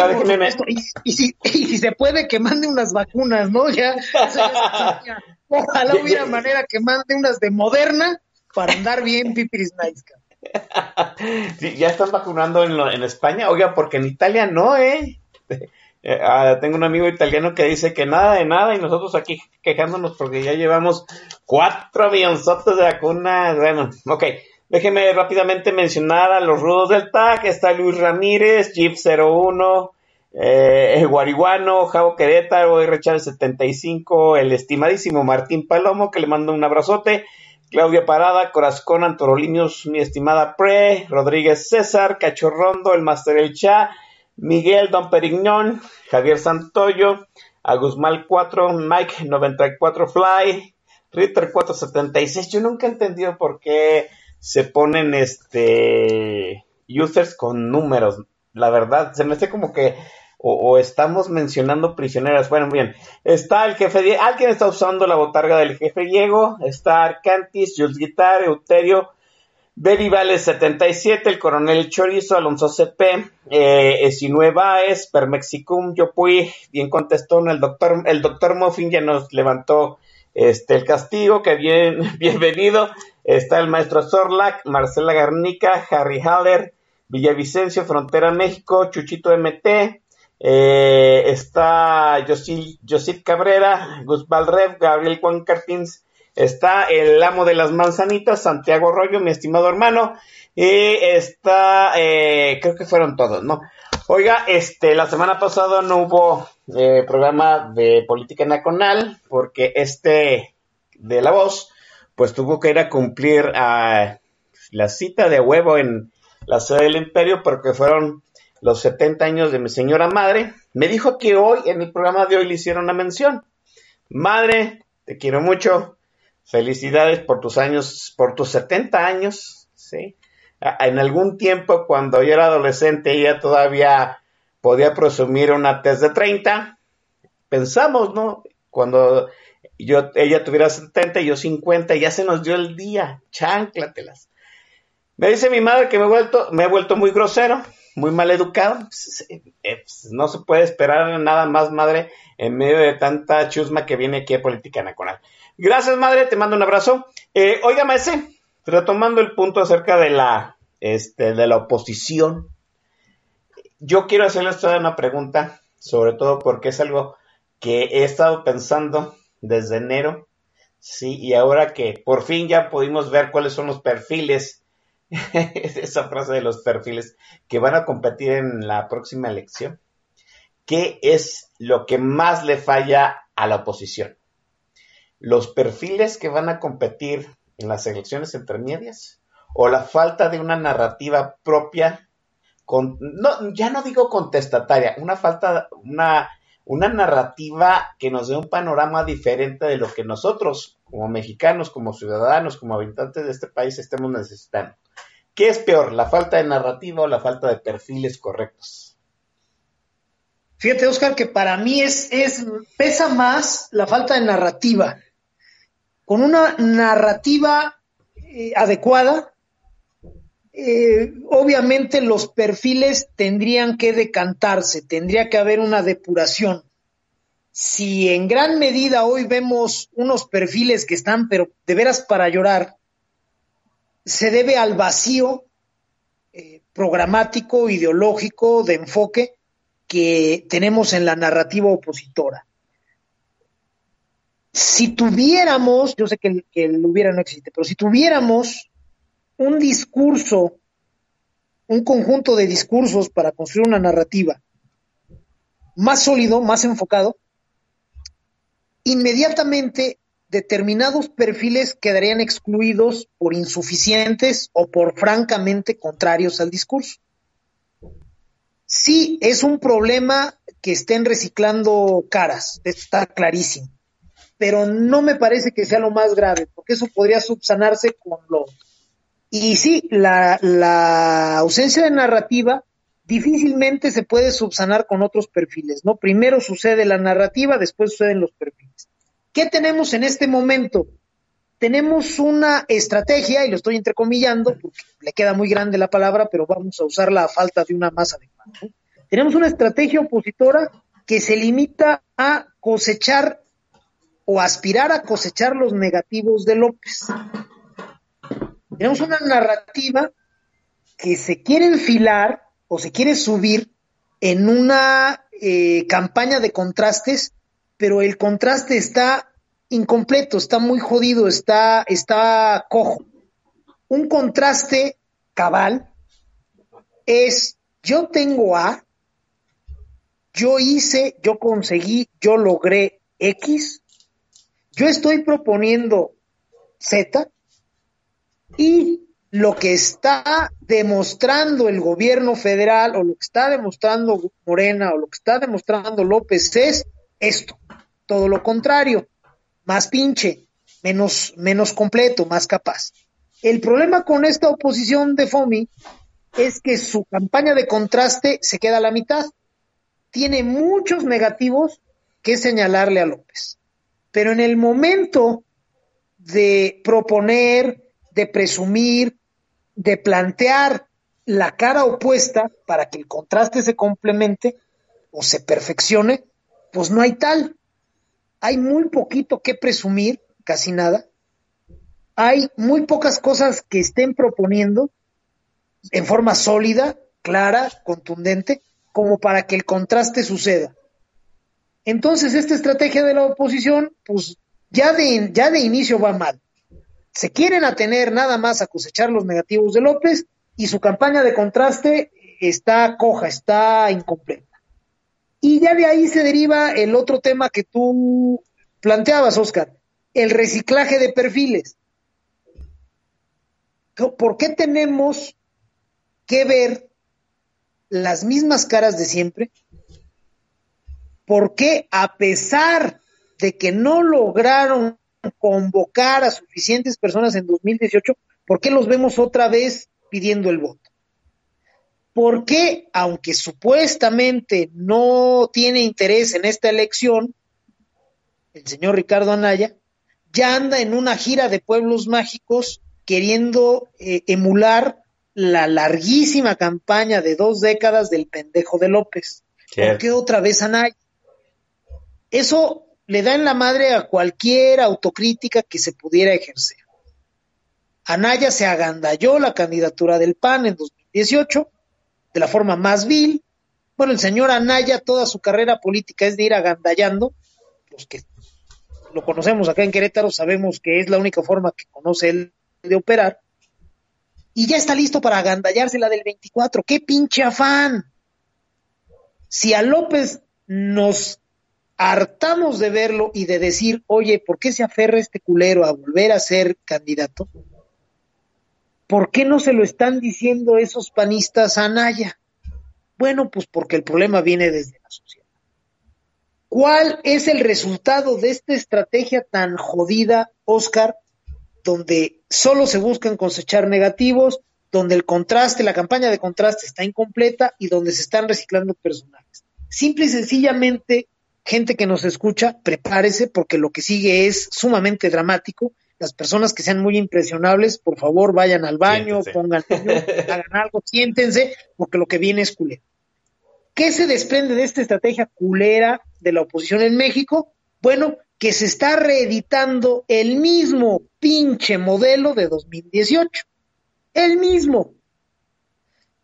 Speaker 5: y, si, y, si, se puede, que mande unas vacunas, ¿no? Ya, ojalá hubiera manera que mande unas de Moderna para andar bien pipiris nice.
Speaker 4: Sí, ya están vacunando en, en España, oiga, porque en Italia no, ¿eh? eh ah, tengo un amigo italiano que dice que nada de nada y nosotros aquí quejándonos porque ya llevamos cuatro avionzotes de vacunas. Bueno, ok. Déjeme rápidamente mencionar a los rudos del TAC. Está Luis Ramírez, Jeep01, eh, Guariguano, Javo Querétaro, R. Chávez 75, el estimadísimo Martín Palomo, que le mando un abrazote. Claudia Parada, Corazcón, Antorolinios, mi estimada Pre, Rodríguez César, Cachorrondo, el Master El Cha, Miguel Don Perignon, Javier Santoyo, Agusmal 4, Mike 94 Fly, Ritter 476. Yo nunca he entendido por qué se ponen este users con números. La verdad, se me hace como que o, estamos mencionando prisioneras. Bueno, bien, está el jefe, alguien está usando la botarga del jefe Diego, está Arcantis, Jules Guitar, Euterio, Betty Vales 77, el coronel Chorizo, Alonso CP, eh, Esinue Baez, Permexicum, Yopuy, bien contestó, el doctor, el doctor Moffin ya nos levantó este el castigo, que bien, bienvenido, Está el maestro Zorlac, Marcela Garnica, Harry Haller, Villavicencio, Frontera México, Chuchito MT, eh, está Josip Cabrera, Gus Valrev, Gabriel Juan Cartins, está el amo de las manzanitas, Santiago Rollo, mi estimado hermano, y está, eh, creo que fueron todos, ¿no? Oiga, este, la semana pasada no hubo eh, programa de política nacional, porque este de la voz pues tuvo que ir a cumplir a la cita de huevo en la sede del imperio porque fueron los 70 años de mi señora madre. Me dijo que hoy, en el programa de hoy, le hicieron una mención. Madre, te quiero mucho. Felicidades por tus años, por tus 70 años, ¿sí? En algún tiempo, cuando yo era adolescente, ella todavía podía presumir una test de 30. Pensamos, ¿no? Cuando yo, ella tuviera 70 y yo 50 y ya se nos dio el día, chánclatelas. Me dice mi madre que me he vuelto, me he vuelto muy grosero, muy mal educado. Pues, eh, pues, no se puede esperar nada más, madre, en medio de tanta chusma que viene aquí a Política Nacional. Gracias, madre, te mando un abrazo. Eh, oiga, maese, retomando el punto acerca de la, este, de la oposición, yo quiero hacerles toda una pregunta, sobre todo porque es algo que he estado pensando desde enero, sí, y ahora que por fin ya pudimos ver cuáles son los perfiles, esa frase de los perfiles que van a competir en la próxima elección, ¿qué es lo que más le falla a la oposición? ¿Los perfiles que van a competir en las elecciones intermedias? ¿O la falta de una narrativa propia? Con, no, ya no digo contestataria, una falta, una una narrativa que nos dé un panorama diferente de lo que nosotros, como mexicanos, como ciudadanos, como habitantes de este país, estemos necesitando. ¿Qué es peor, la falta de narrativa o la falta de perfiles correctos?
Speaker 5: Fíjate, Oscar, que para mí es, es pesa más la falta de narrativa. Con una narrativa eh, adecuada, eh, obviamente los perfiles tendrían que decantarse, tendría que haber una depuración. Si en gran medida hoy vemos unos perfiles que están, pero de veras para llorar, se debe al vacío eh, programático, ideológico, de enfoque que tenemos en la narrativa opositora. Si tuviéramos, yo sé que el, que el hubiera no existe, pero si tuviéramos un discurso, un conjunto de discursos para construir una narrativa más sólido, más enfocado, inmediatamente determinados perfiles quedarían excluidos por insuficientes o por francamente contrarios al discurso. Sí, es un problema que estén reciclando caras, está clarísimo, pero no me parece que sea lo más grave, porque eso podría subsanarse con lo y sí, la, ausencia de narrativa difícilmente se puede subsanar con otros perfiles, ¿no? Primero sucede la narrativa, después suceden los perfiles. ¿Qué tenemos en este momento? Tenemos una estrategia, y lo estoy entrecomillando, porque le queda muy grande la palabra, pero vamos a usarla a falta de una más adecuada. Tenemos una estrategia opositora que se limita a cosechar o aspirar a cosechar los negativos de López. Tenemos una narrativa que se quiere enfilar o se quiere subir en una eh, campaña de contrastes, pero el contraste está incompleto, está muy jodido, está, está cojo. Un contraste cabal es yo tengo A, yo hice, yo conseguí, yo logré X, yo estoy proponiendo Z, y lo que está demostrando el gobierno federal o lo que está demostrando Morena o lo que está demostrando López es esto, todo lo contrario, más pinche, menos, menos completo, más capaz. El problema con esta oposición de FOMI es que su campaña de contraste se queda a la mitad. Tiene muchos negativos que señalarle a López. Pero en el momento de proponer, de presumir, de plantear la cara opuesta para que el contraste se complemente o se perfeccione, pues no hay tal. Hay muy poquito que presumir, casi nada. Hay muy pocas cosas que estén proponiendo en forma sólida, clara, contundente, como para que el contraste suceda. Entonces, esta estrategia de la oposición, pues ya de, ya de inicio va mal se quieren atener nada más a cosechar los negativos de López y su campaña de contraste está coja, está incompleta. Y ya de ahí se deriva el otro tema que tú planteabas, Oscar, el reciclaje de perfiles. ¿Por qué tenemos que ver las mismas caras de siempre? ¿Por qué a pesar de que no lograron convocar a suficientes personas en 2018, ¿por qué los vemos otra vez pidiendo el voto? ¿Por qué, aunque supuestamente no tiene interés en esta elección, el señor Ricardo Anaya, ya anda en una gira de pueblos mágicos queriendo eh, emular la larguísima campaña de dos décadas del pendejo de López. ¿Por qué otra vez Anaya? Eso le da en la madre a cualquier autocrítica que se pudiera ejercer. Anaya se agandalló la candidatura del PAN en 2018 de la forma más vil. Bueno, el señor Anaya, toda su carrera política es de ir agandallando. Los que lo conocemos acá en Querétaro sabemos que es la única forma que conoce él de operar. Y ya está listo para agandallarse la del 24. ¡Qué pinche afán! Si a López nos hartamos de verlo y de decir, oye, ¿por qué se aferra este culero a volver a ser candidato? ¿Por qué no se lo están diciendo esos panistas a Naya? Bueno, pues porque el problema viene desde la sociedad. ¿Cuál es el resultado de esta estrategia tan jodida, Oscar, donde solo se buscan cosechar negativos, donde el contraste, la campaña de contraste está incompleta y donde se están reciclando personajes? Simple y sencillamente, gente que nos escucha, prepárese porque lo que sigue es sumamente dramático las personas que sean muy impresionables, por favor, vayan al baño, pongan, hagan algo, siéntense, porque lo que viene es culero. ¿Qué se desprende de esta estrategia culera de la oposición en México? Bueno, que se está reeditando el mismo pinche modelo de 2018. El mismo.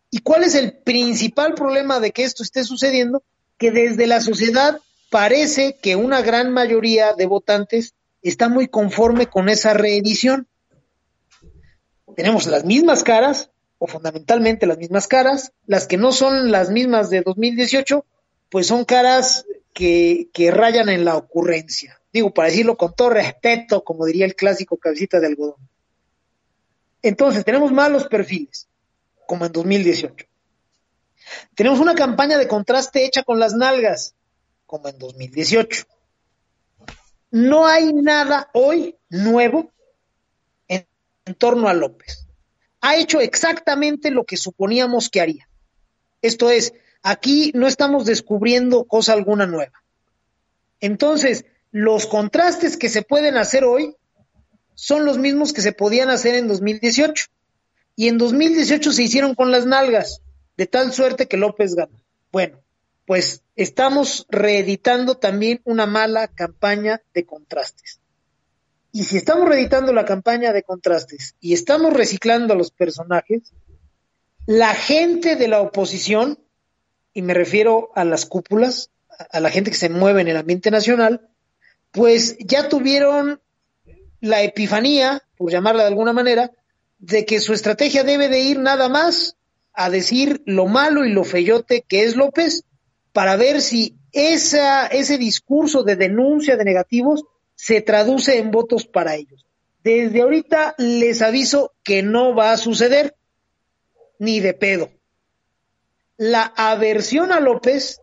Speaker 5: ¿Y cuál es el principal problema de que esto esté sucediendo? Que desde la sociedad parece que una gran mayoría de votantes está muy conforme con esa reedición. Tenemos las mismas caras, o fundamentalmente las mismas caras, las que no son las mismas de 2018, pues son caras que, rayan en la ocurrencia. Digo, para decirlo con todo respeto, como diría el clásico cabecita de algodón. Entonces, tenemos malos perfiles, como en 2018. Tenemos una campaña de contraste hecha con las nalgas, como en 2018. No hay nada hoy nuevo en, torno a López. Ha hecho exactamente lo que suponíamos que haría. Esto es, aquí no estamos descubriendo cosa alguna nueva. Entonces, los contrastes que se pueden hacer hoy son los mismos que se podían hacer en 2018. Y en 2018 se hicieron con las nalgas, de tal suerte que López ganó. Bueno, pues estamos reeditando también una mala campaña de contrastes. Y si estamos reeditando la campaña de contrastes y estamos reciclando a los personajes, la gente de la oposición, y me refiero a las cúpulas, a la gente que se mueve en el ambiente nacional, pues ya tuvieron la epifanía, por llamarla de alguna manera, de que su estrategia debe de ir nada más a decir lo malo y lo feyote que es López para ver si ese discurso de denuncia de negativos se traduce en votos para ellos. Desde ahorita les aviso que no va a suceder, ni de pedo. La aversión a López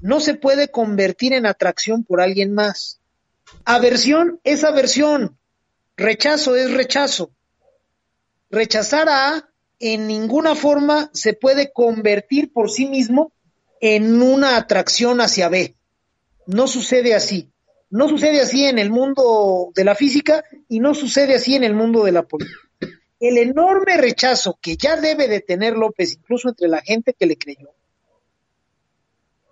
Speaker 5: no se puede convertir en atracción por alguien más. Aversión es aversión, rechazo es rechazo. Rechazar a A en ninguna forma se puede convertir por sí mismo en una atracción hacia B. No sucede así. No sucede así en el mundo de la física y no sucede así en el mundo de la política. El enorme rechazo que ya debe de tener López, incluso entre la gente que le creyó,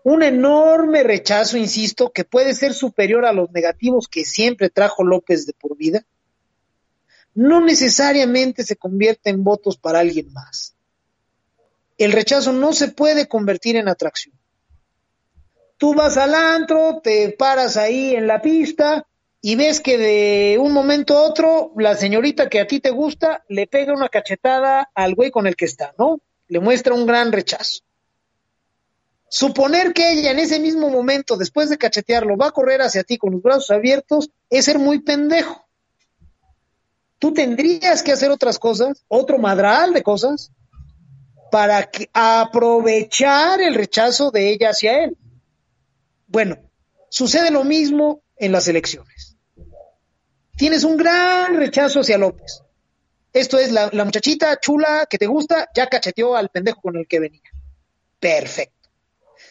Speaker 5: un enorme rechazo, insisto, que puede ser superior a los negativos que siempre trajo López de por vida, no necesariamente se convierte en votos para alguien más el rechazo no se puede convertir en atracción. Tú vas al antro, te paras ahí en la pista y ves que de un momento a otro la señorita que a ti te gusta le pega una cachetada al güey con el que está, ¿no? Le muestra un gran rechazo. Suponer que ella en ese mismo momento, después de cachetearlo, va a correr hacia ti con los brazos abiertos es ser muy pendejo. Tú tendrías que hacer otras cosas, otro madral de cosas, para aprovechar el rechazo de ella hacia él. Bueno, sucede lo mismo en las elecciones. Tienes un gran rechazo hacia López. Esto es la, la muchachita chula que te gusta, ya cacheteó al pendejo con el que venía. Perfecto.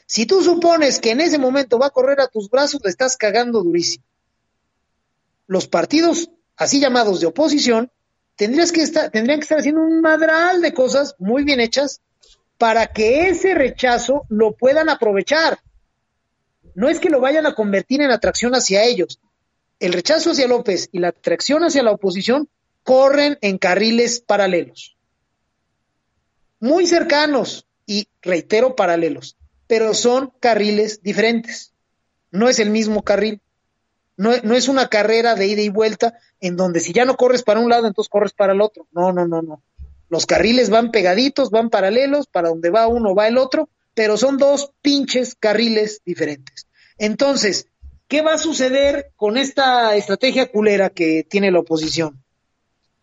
Speaker 5: Si tú supones que en ese momento va a correr a tus brazos, le estás cagando durísimo. los partidos así llamados de oposición tendrías que estar, tendrían que estar haciendo un madral de cosas muy bien hechas para que ese rechazo lo puedan aprovechar. No es que lo vayan a convertir en atracción hacia ellos. El rechazo hacia López y la atracción hacia la oposición corren en carriles paralelos. Muy cercanos y, reitero, paralelos, pero son carriles diferentes. No es el mismo carril. No, no, es una carrera de ida y vuelta en donde si ya no corres para un lado, entonces corres para el otro. No, no, no, no. Los carriles van pegaditos, van paralelos, para donde va uno va el otro, pero son dos pinches carriles diferentes. Entonces, ¿qué va a suceder con esta estrategia culera que tiene la oposición?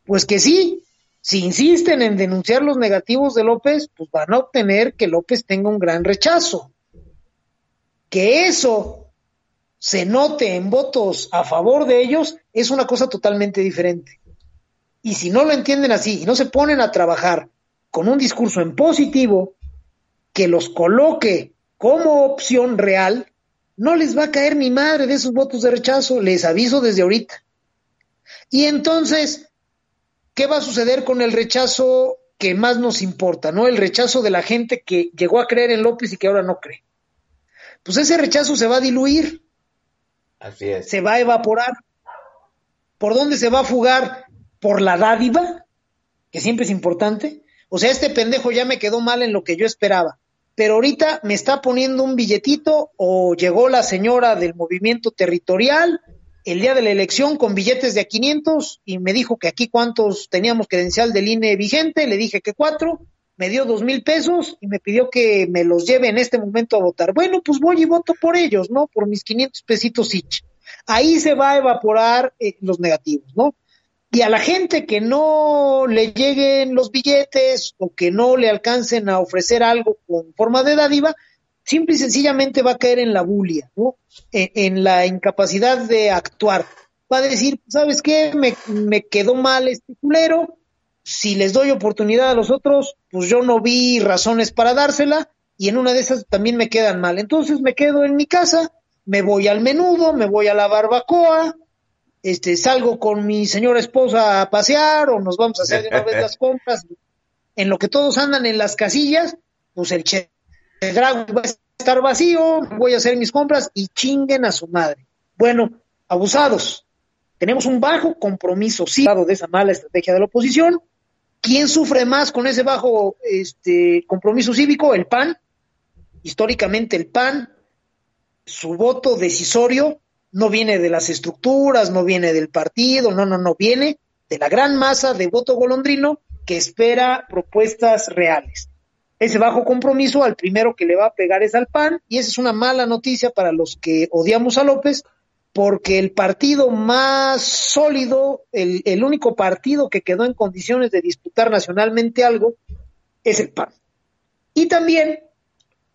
Speaker 5: Pues que sí, si insisten en denunciar los negativos de López, pues van a obtener que López tenga un gran rechazo. Que eso se note en votos a favor de ellos es una cosa totalmente diferente. Y si no lo entienden así y no se ponen a trabajar con un discurso en positivo que los coloque como opción real, no les va a caer ni madre de esos votos de rechazo, les aviso desde ahorita. Y entonces, ¿qué va a suceder con el rechazo que más nos importa, no? El rechazo de la gente que llegó a creer en López y que ahora no cree. Pues ese rechazo se va a diluir.
Speaker 4: Así es.
Speaker 5: Se va a evaporar. ¿Por dónde se va a fugar? por la dádiva, que siempre es importante. O sea, este pendejo ya me quedó mal en lo que yo esperaba, pero ahorita me está poniendo un billetito o llegó la señora del movimiento territorial el día de la elección con billetes de a 500 y me dijo que aquí cuántos teníamos credencial del INE vigente, le dije que cuatro, me dio dos mil pesos y me pidió que me los lleve en este momento a votar. Bueno, pues voy y voto por ellos, ¿no? Por mis 500 pesitos each. Ahí se va a evaporar eh, los negativos, ¿no? y a la gente que no le lleguen los billetes o que no le alcancen a ofrecer algo con forma de dádiva, simple y sencillamente va a caer en la bulia, ¿no? En, la incapacidad de actuar. Va a decir, ¿sabes qué? Me, me quedó mal este culero. Si les doy oportunidad a los otros, pues yo no vi razones para dársela y en una de esas también me quedan mal. Entonces me quedo en mi casa, me voy al menudo, me voy a la barbacoa, este, salgo con mi señora esposa a pasear o nos vamos a hacer de una vez las compras. En lo que todos andan en las casillas, pues el Che Dragon va a estar vacío, voy a hacer mis compras y chinguen a su madre. Bueno, abusados. Tenemos un bajo compromiso sí, de esa mala estrategia de la oposición. ¿Quién sufre más con ese bajo este, compromiso cívico? El PAN. Históricamente el PAN, su voto decisorio no viene de las estructuras, no viene del partido, no, no, no, viene de la gran masa de voto golondrino que espera propuestas reales. Ese bajo compromiso al primero que le va a pegar es al PAN y esa es una mala noticia para los que odiamos a López porque el partido más sólido, el, único partido que quedó en condiciones de disputar nacionalmente algo es el PAN. Y también,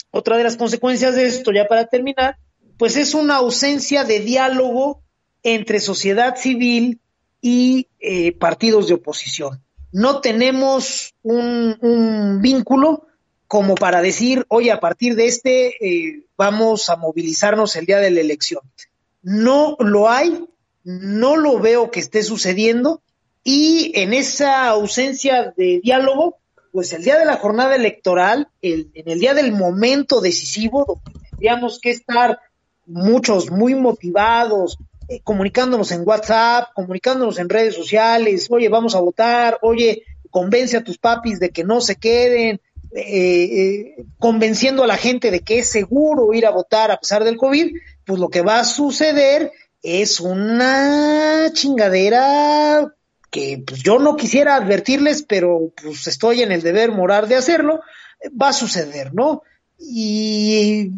Speaker 5: otra de las consecuencias de esto, ya para terminar, pues es una ausencia de diálogo entre sociedad civil y eh, partidos de oposición. No tenemos un, vínculo como para decir, oye, a partir de este eh, vamos a movilizarnos el día de la elección. No lo hay, no lo veo que esté sucediendo y en esa ausencia de diálogo, pues el día de la jornada electoral, en el día del momento decisivo, donde tendríamos que estar muchos muy motivados, eh, comunicándonos en WhatsApp, comunicándonos en redes sociales, oye, vamos a votar, oye, convence a tus papis de que no se queden, eh, eh, convenciendo a la gente de que es seguro ir a votar a pesar del COVID, pues lo que va a suceder es una chingadera que pues yo no quisiera advertirles, pero pues estoy en el deber moral de hacerlo, va a suceder, ¿no? Y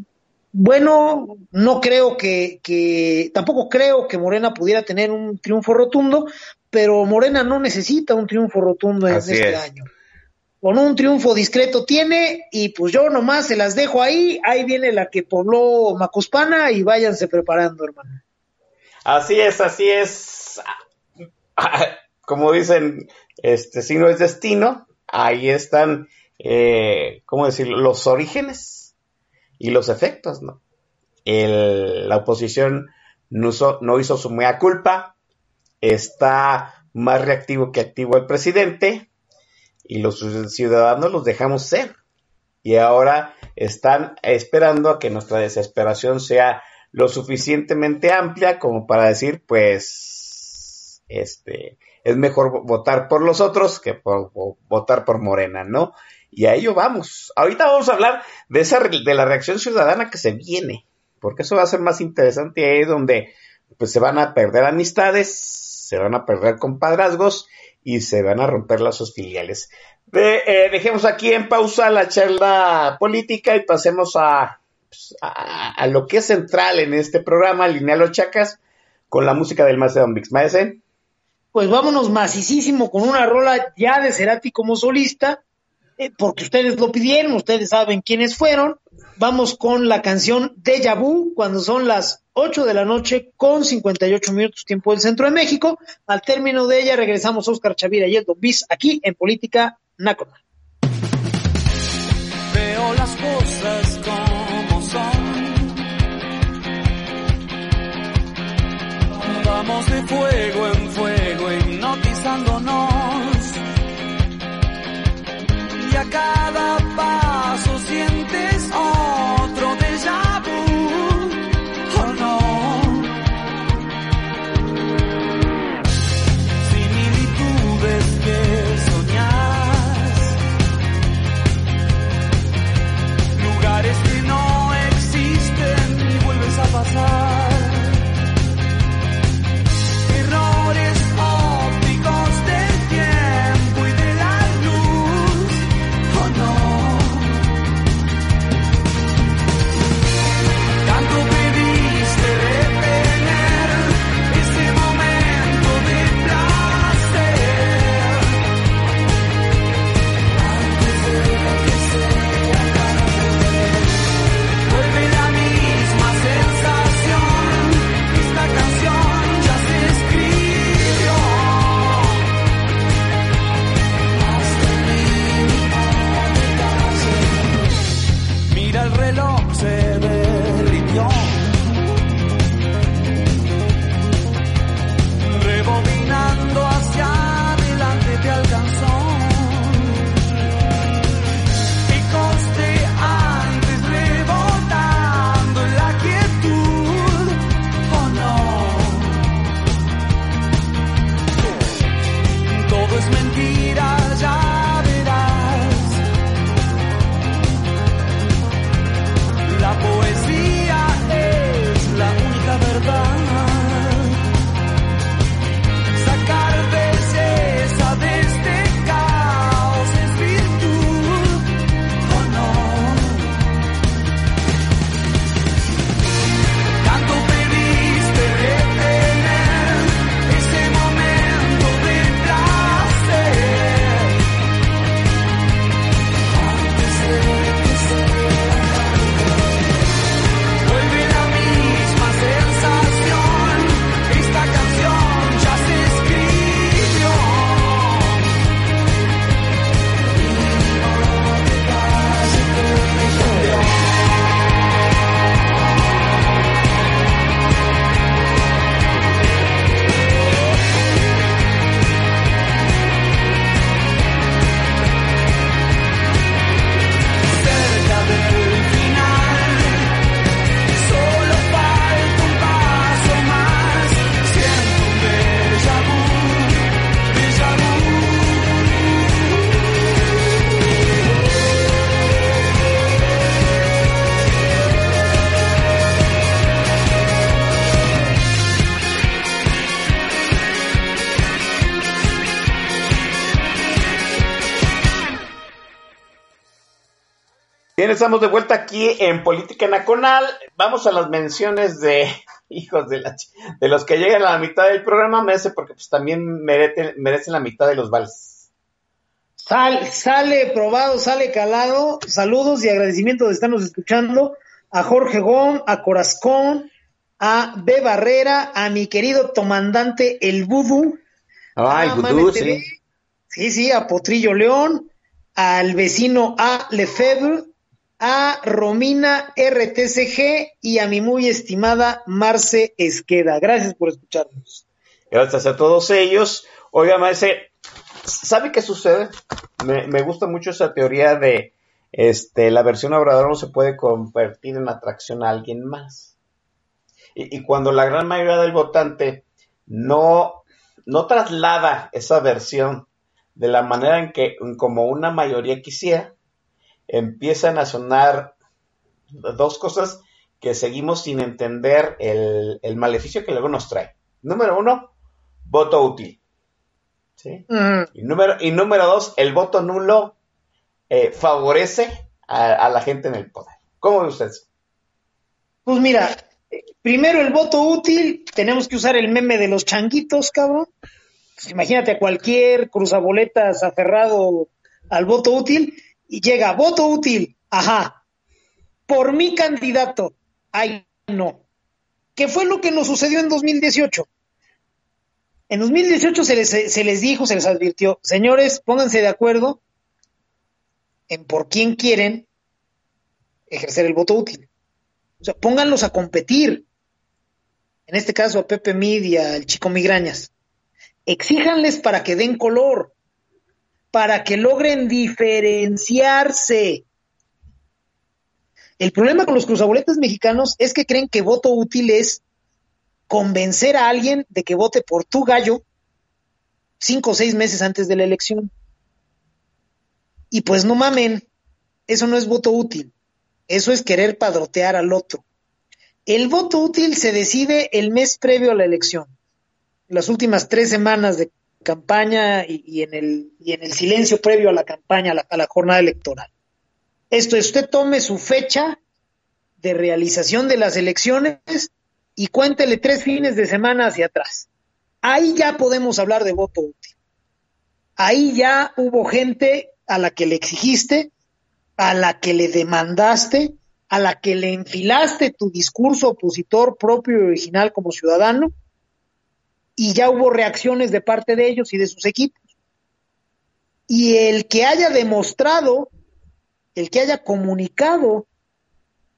Speaker 5: bueno, no creo que, que, tampoco creo que Morena pudiera tener un triunfo rotundo, pero Morena no necesita un triunfo rotundo en este año. Con un triunfo discreto tiene, y pues yo nomás se las dejo ahí, ahí viene la que pobló Macuspana y váyanse preparando, hermano.
Speaker 4: Así es, así es. Como dicen, este, si no es destino, ahí están, eh, ¿cómo decirlo? Los orígenes y los efectos, ¿no? El, la oposición no, no hizo su mea culpa, está más reactivo que activo el presidente y los ciudadanos los dejamos ser. Y ahora están esperando a que nuestra desesperación sea lo suficientemente amplia como para decir, pues, este, es mejor votar por los otros que por, votar por Morena, ¿no? Y a ello vamos. Ahorita vamos a hablar de esa de la reacción ciudadana que se viene, porque eso va a ser más interesante ahí donde pues se van a perder amistades, se van a perder compadrazgos y se van a romper lazos filiales. Eh, dejemos aquí en pausa la charla política y pasemos a, pues, a, lo que es central en este programa, Lineal Chacas, con la música del Maestro Don Vix. Maese
Speaker 5: pues vámonos masicísimo con una rola ya de Cerati como solista, eh, porque ustedes lo pidieron, ustedes saben quiénes fueron. Vamos con la canción Deja Vu, cuando son las 8 de la noche con 58 minutos tiempo del centro de México. Al término de ella regresamos Oscar Chavira y el Don Bis aquí en Política Nacional.
Speaker 6: Veo las cosas como son Vamos de fuego en fuego hipnotizándonos. Y a cada
Speaker 4: estamos de vuelta aquí en Política Nacional. Vamos a las menciones de hijos de, la, de los que llegan a la mitad del programa, merece porque pues también merecen, merecen la mitad de los vales.
Speaker 5: Sale, sale probado, sale calado. Saludos y agradecimiento de estarnos escuchando a Jorge Gón, a Corazcón, a B. Barrera, a mi querido tomandante El Budu.
Speaker 4: Ay, Budu, sí.
Speaker 5: Sí, sí, a Potrillo León, al vecino A. Lefebvre, a Romina RTCG y a mi muy estimada Marce Esqueda. Gracias por escucharnos.
Speaker 4: Gracias a todos ellos. Oiga, maese, ¿sabe qué sucede? Me, me gusta mucho esa teoría de este, la versión Obrador no se puede convertir en atracción a alguien más. Y, y cuando la gran mayoría del votante no, no traslada esa versión de la manera en que, como una mayoría quisiera, empiezan a sonar dos cosas que seguimos sin entender el, el maleficio que luego nos trae. Número uno, voto útil. ¿sí?
Speaker 5: Mm,
Speaker 4: Y, número, y número dos, el voto nulo eh, favorece a, a la gente en el poder. ¿Cómo ve usted? eso?
Speaker 5: Pues mira, primero el voto útil, tenemos que usar el meme de los changuitos, cabrón. Pues imagínate a cualquier cruzaboletas aferrado al voto útil y llega, voto útil, ajá, por mi candidato, ay, no. ¿Qué fue lo que nos sucedió en 2018? En 2018 se les, se les dijo, se les advirtió, señores, pónganse de acuerdo en por quién quieren ejercer el voto útil. O sea, pónganlos a competir. En este caso a Pepe Mid y al Chico Migrañas. Exíjanles para que den color, para que logren diferenciarse. El problema con los cruzaboletas mexicanos es que creen que voto útil es convencer a alguien de que vote por tu gallo cinco o seis meses antes de la elección. Y pues no mamen, eso no es voto útil. Eso es querer padrotear al otro. El voto útil se decide el mes previo a la elección, las últimas tres semanas de campaña y, en, el, y en el silencio previo a la campaña, a la, a la jornada electoral. Esto es, usted tome su fecha de realización de las elecciones y cuéntele tres fines de semana hacia atrás. Ahí ya podemos hablar de voto útil. Ahí ya hubo gente a la que le exigiste, a la que le demandaste, a la que le enfilaste tu discurso opositor propio y original como ciudadano, y ya hubo reacciones de parte de ellos y de sus equipos. Y el que haya demostrado, el que haya comunicado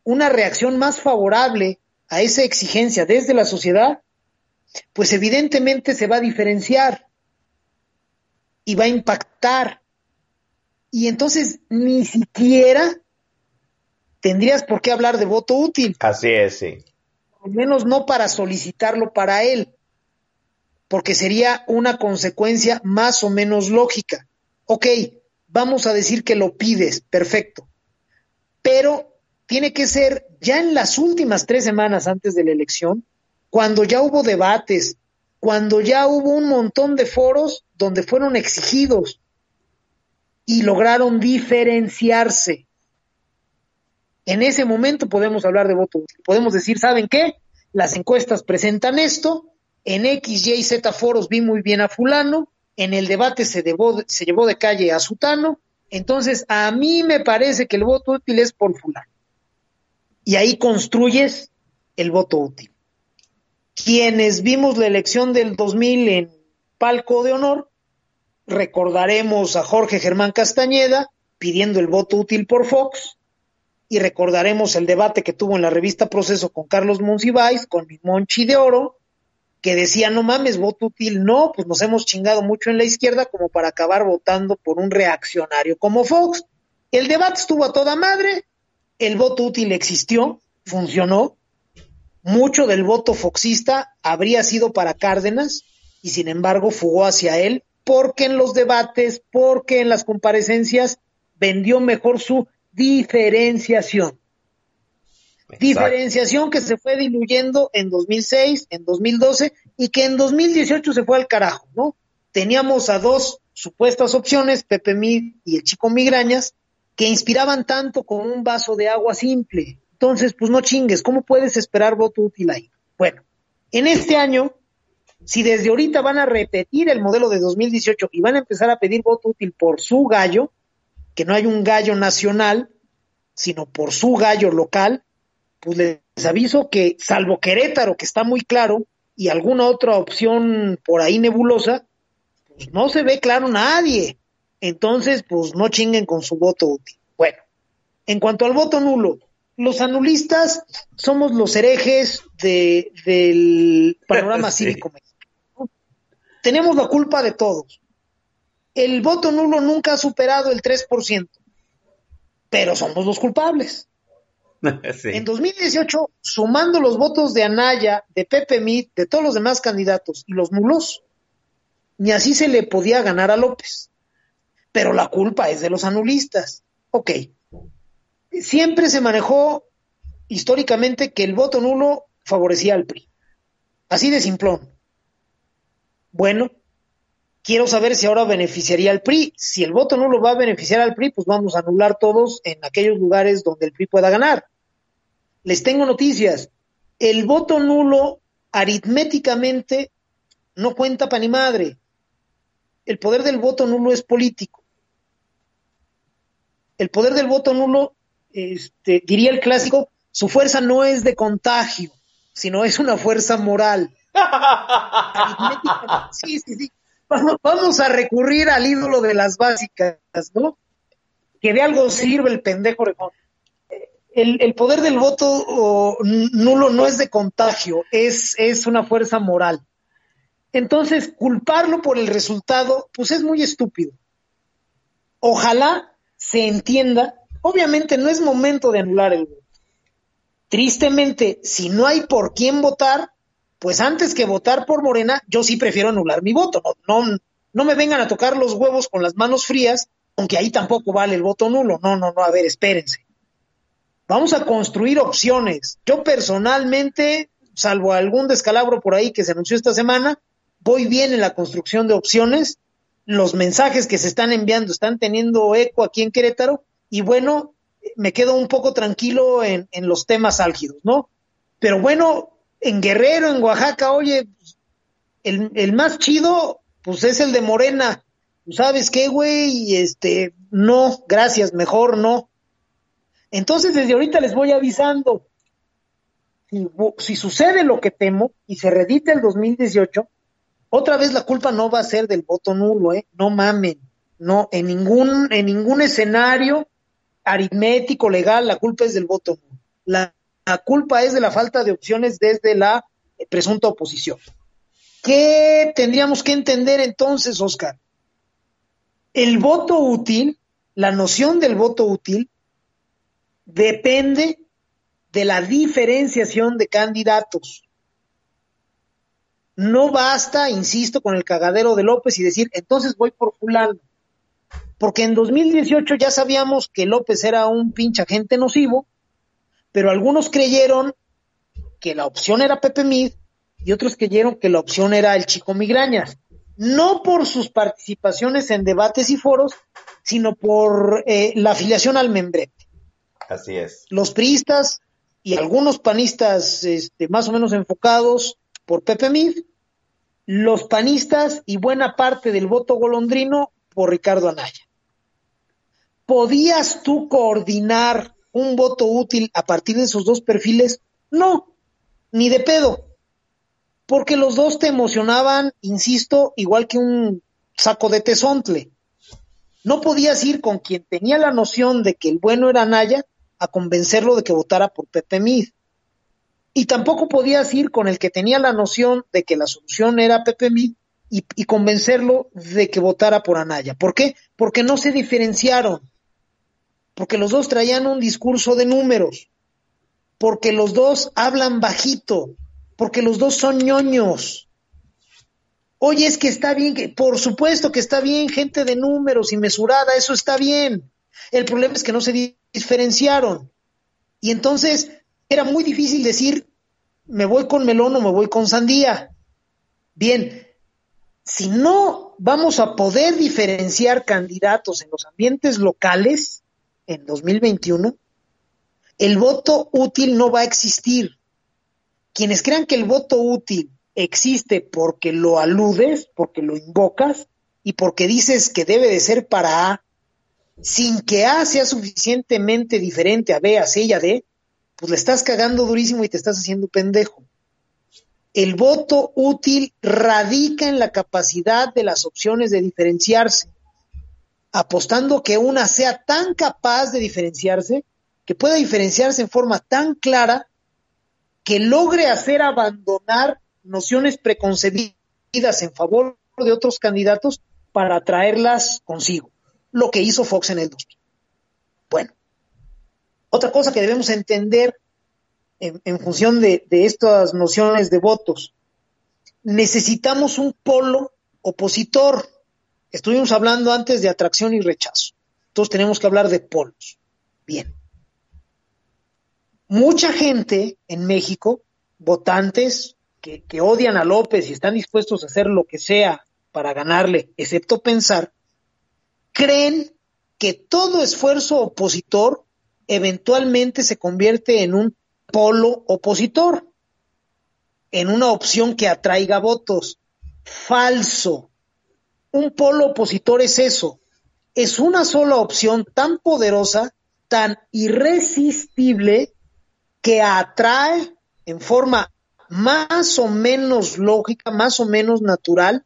Speaker 5: una reacción más favorable a esa exigencia desde la sociedad, pues evidentemente se va a diferenciar y va a impactar. Y entonces ni siquiera tendrías por qué hablar de voto útil,
Speaker 4: Así es, sí.
Speaker 5: al menos no para solicitarlo para él, porque sería una consecuencia más o menos lógica. Ok, vamos a decir que lo pides, perfecto, pero tiene que ser ya en las últimas tres semanas antes de la elección, cuando ya hubo debates, cuando ya hubo un montón de foros donde fueron exigidos y lograron diferenciarse. En ese momento podemos hablar de voto útil. Podemos decir, ¿saben qué? Las encuestas presentan esto, en X, Y Z foros vi muy bien a fulano, en el debate se, llevó de calle a Sutano, entonces a mí me parece que el voto útil es por fulano. Y ahí construyes el voto útil. Quienes vimos la elección del 2000 en Palco de Honor, recordaremos a Jorge Germán Castañeda pidiendo el voto útil por Fox y recordaremos el debate que tuvo en la revista Proceso con Carlos Monsiváis, con mi Monchi de Oro, que decía, no mames, voto útil, no, pues nos hemos chingado mucho en la izquierda como para acabar votando por un reaccionario como Fox. El debate estuvo a toda madre, el voto útil existió, funcionó, mucho del voto foxista habría sido para Cárdenas y sin embargo fugó hacia él porque en los debates, porque en las comparecencias vendió mejor su diferenciación. Diferenciación que se fue diluyendo en 2006, en 2012 y que en 2018 se fue al carajo, ¿no? Teníamos a dos supuestas opciones, Pepe Mid y el Chico Migrañas, que inspiraban tanto como un vaso de agua simple. Entonces, pues no chingues, ¿cómo puedes esperar voto útil ahí? Bueno, en este año, si desde ahorita van a repetir el modelo de 2018 y van a empezar a pedir voto útil por su gallo, que no hay un gallo nacional, sino por su gallo local, pues les aviso que salvo Querétaro, que está muy claro, y alguna otra opción por ahí nebulosa, pues no se ve claro nadie. Entonces, pues no chinguen con su voto útil. Bueno, en cuanto al voto nulo, los anulistas somos los herejes de, del panorama
Speaker 4: Sí.
Speaker 5: cívico mexicano. tenemos la culpa de todos. El voto nulo nunca ha superado el 3%, pero somos los culpables.
Speaker 4: Sí.
Speaker 5: En 2018, sumando los votos de Anaya, de Pepe Mit, de todos los demás candidatos y los nulos, ni así se le podía ganar a López. Pero la culpa es de los anulistas. Ok. Siempre se manejó históricamente que el voto nulo favorecía al PRI. Así de simplón. Bueno, quiero saber si ahora beneficiaría al PRI. Si el voto nulo va a beneficiar al PRI, pues vamos a anular todos en aquellos lugares donde el PRI pueda ganar. Les tengo noticias. El voto nulo aritméticamente no cuenta para ni madre. El poder del voto nulo es político. El poder del voto nulo, este, diría el clásico, su fuerza no es de contagio, sino es una fuerza moral. Sí, sí, sí. Vamos, a recurrir al ídolo de las básicas, ¿no? Que de algo sirve el pendejo. El, el poder del voto nulo no es de contagio, es, es una fuerza moral. Entonces, culparlo por el resultado, pues es muy estúpido. Ojalá se entienda, obviamente no es momento de anular el voto. Tristemente, si no hay por quién votar, pues antes que votar por Morena, yo sí prefiero anular mi voto. No, no, no me vengan a tocar los huevos con las manos frías, aunque ahí tampoco vale el voto nulo. No, no, no, a ver, espérense. Vamos a construir opciones. Yo personalmente, salvo algún descalabro por ahí que se anunció esta semana, voy bien en la construcción de opciones. Los mensajes que se están enviando están teniendo eco aquí en Querétaro y bueno, me quedo un poco tranquilo en, en los temas álgidos, ¿no? Pero bueno, en Guerrero, en Oaxaca, oye, el, el más chido, pues es el de Morena. ¿Sabes qué, güey? Este, no, gracias, mejor no. Entonces, desde ahorita les voy avisando. Si, sucede lo que temo y se redita el 2018, otra vez la culpa no va a ser del voto nulo, ¿eh? No mamen. No, en ningún, en ningún escenario aritmético, legal, la culpa es del voto nulo. La, la culpa es de la falta de opciones desde la eh, presunta oposición. ¿Qué tendríamos que entender entonces, Oscar? El voto útil, la noción del voto útil, depende de la diferenciación de candidatos. No basta, insisto, con el cagadero de López y decir, entonces voy por fulano. Porque en 2018 ya sabíamos que López era un pinche agente nocivo, pero algunos creyeron que la opción era Pepe Mid y otros creyeron que la opción era el chico Migrañas. No por sus participaciones en debates y foros, sino por eh, la afiliación al membrete.
Speaker 4: Así es.
Speaker 5: Los priistas y algunos panistas este, más o menos enfocados por Pepe Mid, los panistas y buena parte del voto golondrino por Ricardo Anaya. ¿Podías tú coordinar un voto útil a partir de esos dos perfiles? No, ni de pedo. Porque los dos te emocionaban, insisto, igual que un saco de tesontle. No podías ir con quien tenía la noción de que el bueno era Anaya a convencerlo de que votara por Pepe Mid. Y tampoco podías ir con el que tenía la noción de que la solución era Pepe Mid y, y, convencerlo de que votara por Anaya. ¿Por qué? Porque no se diferenciaron. Porque los dos traían un discurso de números. Porque los dos hablan bajito. Porque los dos son ñoños. Oye, es que está bien, que, por supuesto que está bien, gente de números y mesurada, eso está bien. El problema es que no se diferenciaron. Y entonces era muy difícil decir, me voy con melón o me voy con sandía. Bien, si no vamos a poder diferenciar candidatos en los ambientes locales en 2021, el voto útil no va a existir. Quienes crean que el voto útil existe porque lo aludes, porque lo invocas y porque dices que debe de ser para A, sin que A sea suficientemente diferente a B, a C y a D, pues le estás cagando durísimo y te estás haciendo pendejo. El voto útil radica en la capacidad de las opciones de diferenciarse, apostando que una sea tan capaz de diferenciarse, que pueda diferenciarse en forma tan clara, que logre hacer abandonar nociones preconcebidas en favor de otros candidatos para atraerlas consigo, lo que hizo Fox en el 2000. Bueno, otra cosa que debemos entender en, función de estas nociones de votos, necesitamos un polo opositor. Estuvimos hablando antes de atracción y rechazo. Entonces tenemos que hablar de polos. Bien. Mucha gente en México, votantes que, que odian a López y están dispuestos a hacer lo que sea para ganarle, excepto pensar, creen que todo esfuerzo opositor eventualmente se convierte en un polo opositor, en una opción que atraiga votos. Falso. Un polo opositor es eso. Es una sola opción tan poderosa, tan irresistible, que atrae en forma más o menos lógica, más o menos natural,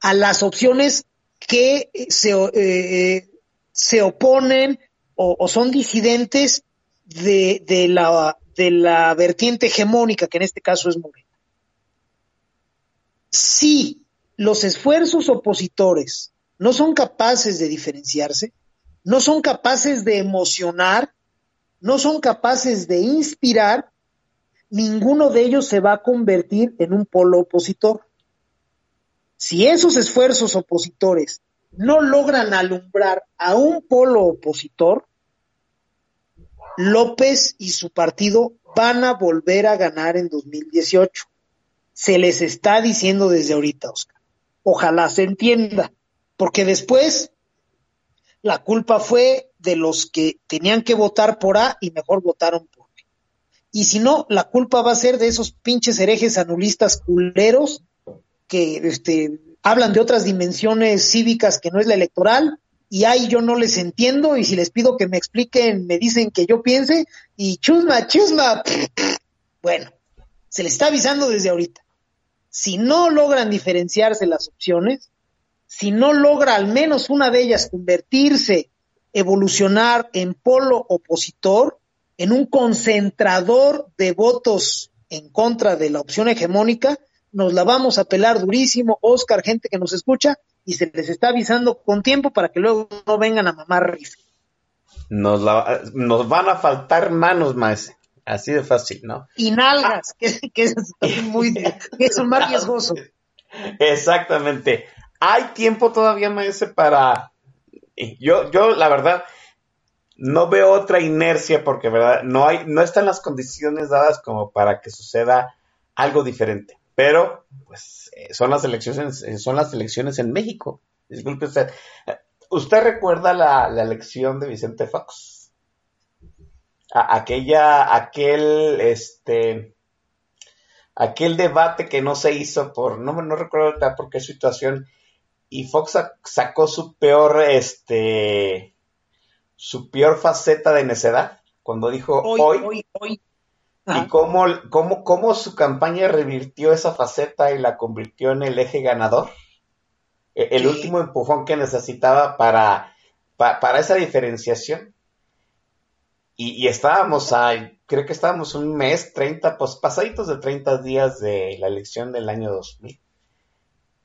Speaker 5: a las opciones que se, eh, se oponen o, o, son disidentes de, de, la, de la vertiente hegemónica, que en este caso es Morena. Si los esfuerzos opositores no son capaces de diferenciarse, no son capaces de emocionar, no son capaces de inspirar, ninguno de ellos se va a convertir en un polo opositor. Si esos esfuerzos opositores no logran alumbrar a un polo opositor, López y su partido van a volver a ganar en 2018. Se les está diciendo desde ahorita, Oscar. Ojalá se entienda, porque después la culpa fue de los que tenían que votar por A y mejor votaron por B. Y si no, la culpa va a ser de esos pinches herejes anulistas culeros que este, hablan de otras dimensiones cívicas que no es la electoral y ahí yo no les entiendo y si les pido que me expliquen me dicen que yo piense y chusma, chusma. Bueno, se les está avisando desde ahorita. Si no logran diferenciarse las opciones, si no logra al menos una de ellas convertirse, evolucionar en polo opositor, en un concentrador de votos en contra de la opción hegemónica, nos la vamos a pelar durísimo, Oscar, gente que nos escucha, y se les está avisando con tiempo para que luego no vengan a mamar rifle.
Speaker 4: Nos, la, nos van a faltar manos, maese. Así de fácil, ¿no?
Speaker 5: Y nalgas, que, que, es muy, que es un más riesgoso.
Speaker 4: Exactamente. Hay tiempo todavía, maese, para... Yo, yo, la verdad, no veo otra inercia porque, ¿verdad? No, hay, no están las condiciones dadas como para que suceda algo diferente. Pero, pues, eh, son las elecciones, eh, son las elecciones en México. Disculpe usted. ¿Usted recuerda la, la elección de Vicente Fox? A, aquella, aquel, este, aquel debate que no se hizo por, no, no recuerdo por qué situación, y Fox sacó su peor, este, su peor faceta de necedad, cuando dijo
Speaker 5: hoy,
Speaker 4: hoy,
Speaker 5: hoy, hoy.
Speaker 4: y cómo, cómo, cómo su campaña revirtió esa faceta y la convirtió en el eje ganador. El
Speaker 5: Sí.
Speaker 4: último empujón que necesitaba para, pa- para esa diferenciación. Y, estábamos a, creo que estábamos un mes, 30, pues pasaditos de 30 días de la elección del año 2000.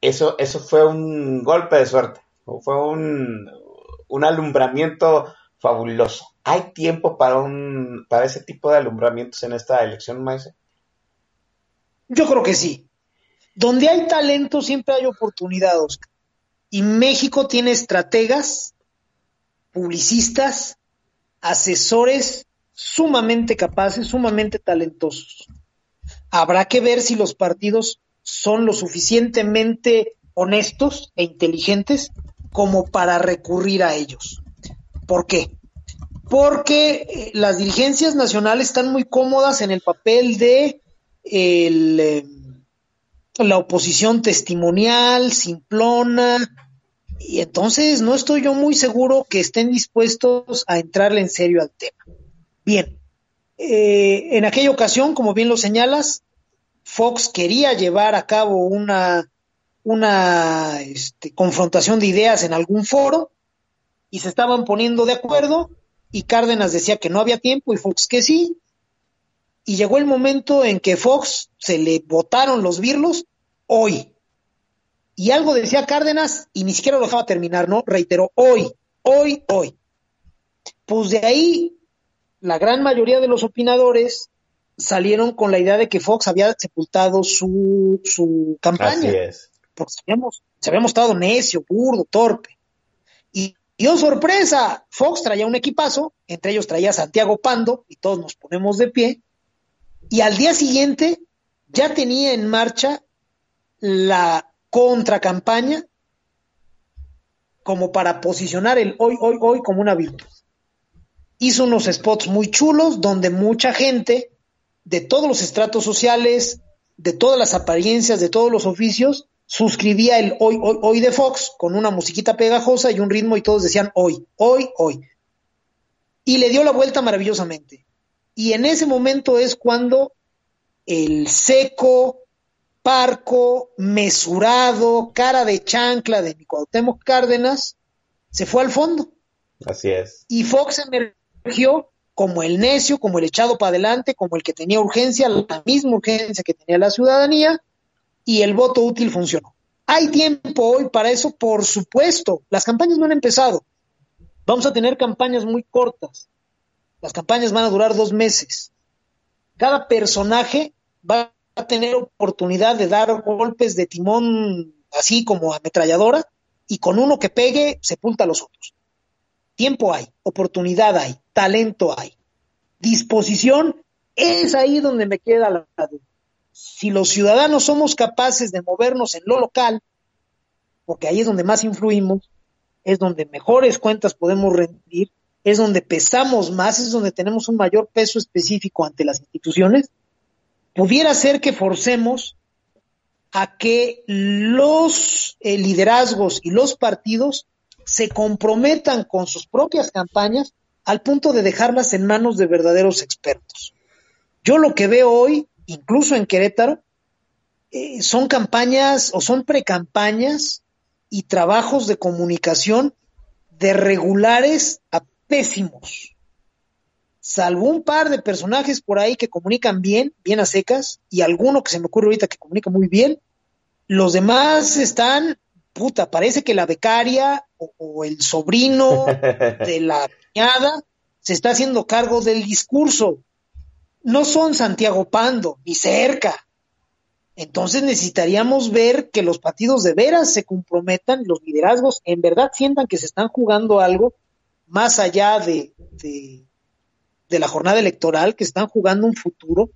Speaker 4: Eso, eso fue un golpe de suerte, fue un, un alumbramiento fabuloso. ¿Hay tiempo para, un, para ese tipo de alumbramientos en esta elección, Maese?
Speaker 5: Yo creo que sí. Donde hay talento siempre hay oportunidad, Oscar. Y México tiene estrategas, publicistas, asesores sumamente capaces, sumamente talentosos. Habrá que ver si los partidos son lo suficientemente honestos e inteligentes como para recurrir a ellos. ¿Por qué? Porque eh, las dirigencias nacionales están muy cómodas en el papel de el, eh, la oposición testimonial, simplona, y entonces no estoy yo muy seguro que estén dispuestos a entrarle en serio al tema. Bien, eh, en aquella ocasión, como bien lo señalas, Fox quería llevar a cabo una, una este, confrontación de ideas en algún foro y se estaban poniendo de acuerdo y Cárdenas decía que no había tiempo y Fox que sí. Y llegó el momento en que Fox se le botaron los birlos hoy. Y algo decía Cárdenas y ni siquiera lo dejaba terminar, ¿no? Reiteró, hoy, hoy, hoy. Pues de ahí, la gran mayoría de los opinadores salieron con la idea de que Fox había sepultado su, su campaña.
Speaker 4: Así es.
Speaker 5: Porque se habíamos, se había mostrado necio, burdo, torpe. Y, y oh sorpresa, Fox traía un equipazo, entre ellos traía a Santiago Pando, y todos nos ponemos de pie. Y al día siguiente ya tenía en marcha la contracampaña como para posicionar el hoy, hoy, hoy como una virtud. Hizo unos spots muy chulos donde mucha gente de todos los estratos sociales, de todas las apariencias, de todos los oficios, suscribía el hoy, hoy, hoy de Fox con una musiquita pegajosa y un ritmo y todos decían hoy, hoy, hoy. Y le dio la vuelta maravillosamente. Y en ese momento es cuando el seco, parco, mesurado, cara de chancla de Nicuauhtémoc Cárdenas se fue al fondo.
Speaker 4: Así es.
Speaker 5: Y Fox emergió como el necio, como el echado para adelante, como el que tenía urgencia, la misma urgencia que tenía la ciudadanía, y el voto útil funcionó. ¿Hay tiempo hoy para eso? Por supuesto. Las campañas no han empezado. Vamos a tener campañas muy cortas. Las campañas van a durar dos meses. Cada personaje va a tener oportunidad de dar golpes de timón así como ametralladora y con uno que pegue sepulta a los otros. Tiempo hay, oportunidad hay, talento hay. Disposición es ahí donde me queda la duda si los ciudadanos somos capaces de movernos en lo local, porque ahí es donde más influimos, es donde mejores cuentas podemos rendir, es donde pesamos más, es donde tenemos un mayor peso específico ante las instituciones, pudiera ser que forcemos a que los eh, liderazgos y los partidos se comprometan con sus propias campañas al punto de dejarlas en manos de verdaderos expertos. Yo lo que veo hoy incluso en Querétaro, eh, son campañas o son precampañas y trabajos de comunicación de regulares a pésimos. Salvo un par de personajes por ahí que comunican bien, bien a secas, y alguno que se me ocurre ahorita que comunica muy bien, los demás están, puta, parece que la becaria o, o el sobrino de la cuñada se está haciendo cargo del discurso no son Santiago Pando, ni cerca. Entonces necesitaríamos ver que los partidos de veras se comprometan, los liderazgos en verdad sientan que se están jugando algo más allá de, de, de la jornada electoral, que están jugando un futuro,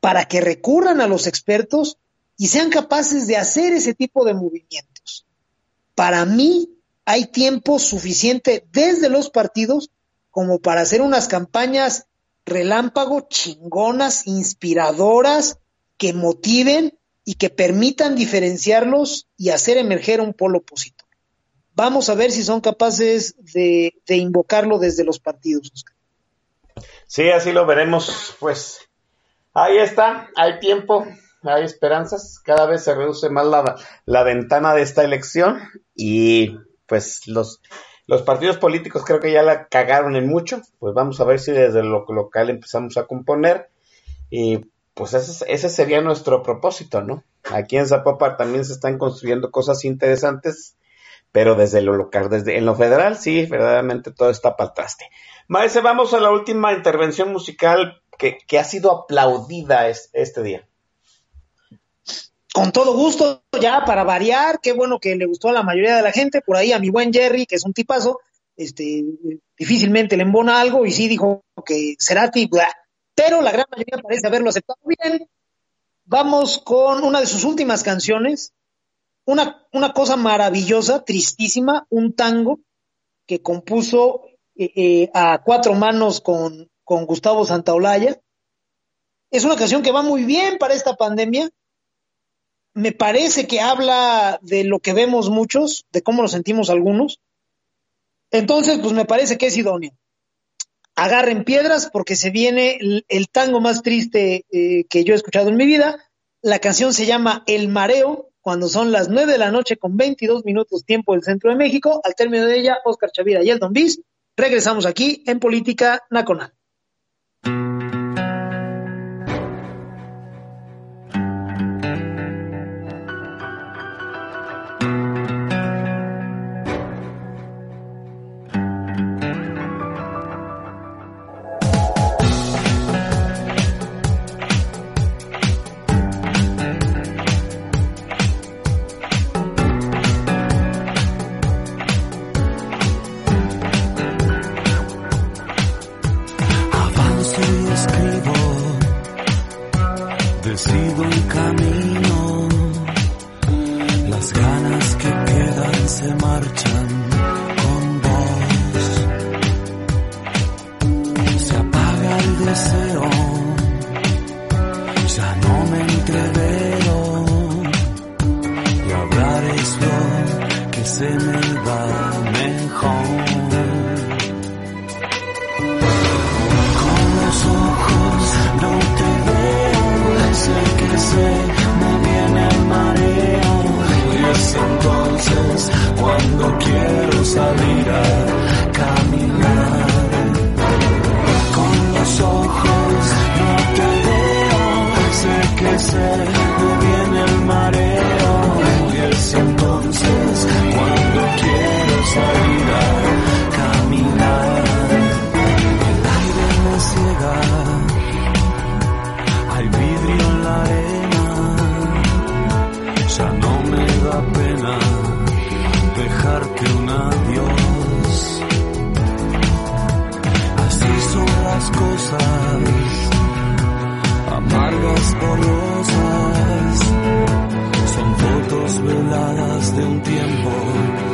Speaker 5: para que recurran a los expertos y sean capaces de hacer ese tipo de movimientos. Para mí hay tiempo suficiente desde los partidos como para hacer unas campañas relámpago, chingonas, inspiradoras, que motiven y que permitan diferenciarlos y hacer emerger un polo opositor. Vamos a ver si son capaces de, invocarlo desde los partidos. Oscar.
Speaker 4: Sí, así lo veremos, pues. Ahí está, hay tiempo, hay esperanzas, cada vez se reduce más la, la ventana de esta elección y pues los los partidos políticos creo que ya la cagaron en mucho, pues vamos a ver si desde lo local empezamos a componer y pues ese, ese sería nuestro propósito, ¿no? Aquí en Zapopan también se están construyendo cosas interesantes, pero desde lo local, desde en lo federal, sí, verdaderamente todo está para traste. Maese, vamos a la última intervención musical que, que ha sido aplaudida es, este día.
Speaker 5: Con todo gusto, ya para variar, qué bueno que le gustó a la mayoría de la gente, por ahí a mi buen Jerry, que es un tipazo, este, difícilmente le embona algo y sí dijo que será tipo, pero la gran mayoría parece haberlo aceptado bien. Vamos con una de sus últimas canciones, una, una cosa maravillosa, tristísima, un tango que compuso eh, eh, a cuatro manos con, con Gustavo Santaolalla. Es una canción que va muy bien para esta pandemia, me parece que habla de lo que vemos muchos, de cómo nos sentimos algunos. Entonces, pues me parece que es idóneo. Agarren piedras porque se viene el, tango más triste eh, que yo he escuchado en mi vida. La canción se llama El Mareo, cuando son las nueve de la noche con 22 minutos tiempo del centro de México. Al término de ella, Oscar Chavira y el Don. Regresamos aquí en Política Nacional.
Speaker 6: Se me da mejor. Con los ojos no te veo, sé que se me viene el mareo y es entonces cuando quiero salir a caminar. Con los ojos no te veo, sé que se me caminar. El aire me ciega, hay vidrio en la arena, ya no me da pena dejarte un adiós. Así son las cosas, amargas borrosas, son fotos veladas de un tiempo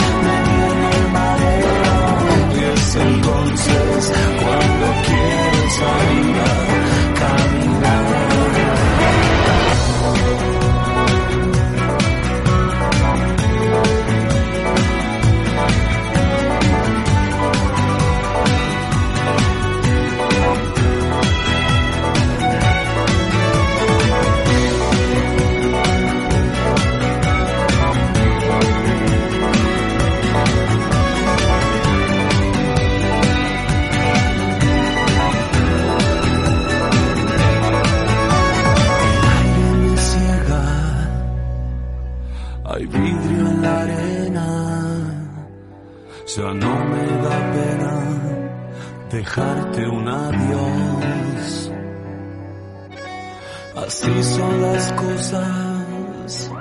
Speaker 6: Así son las cosas,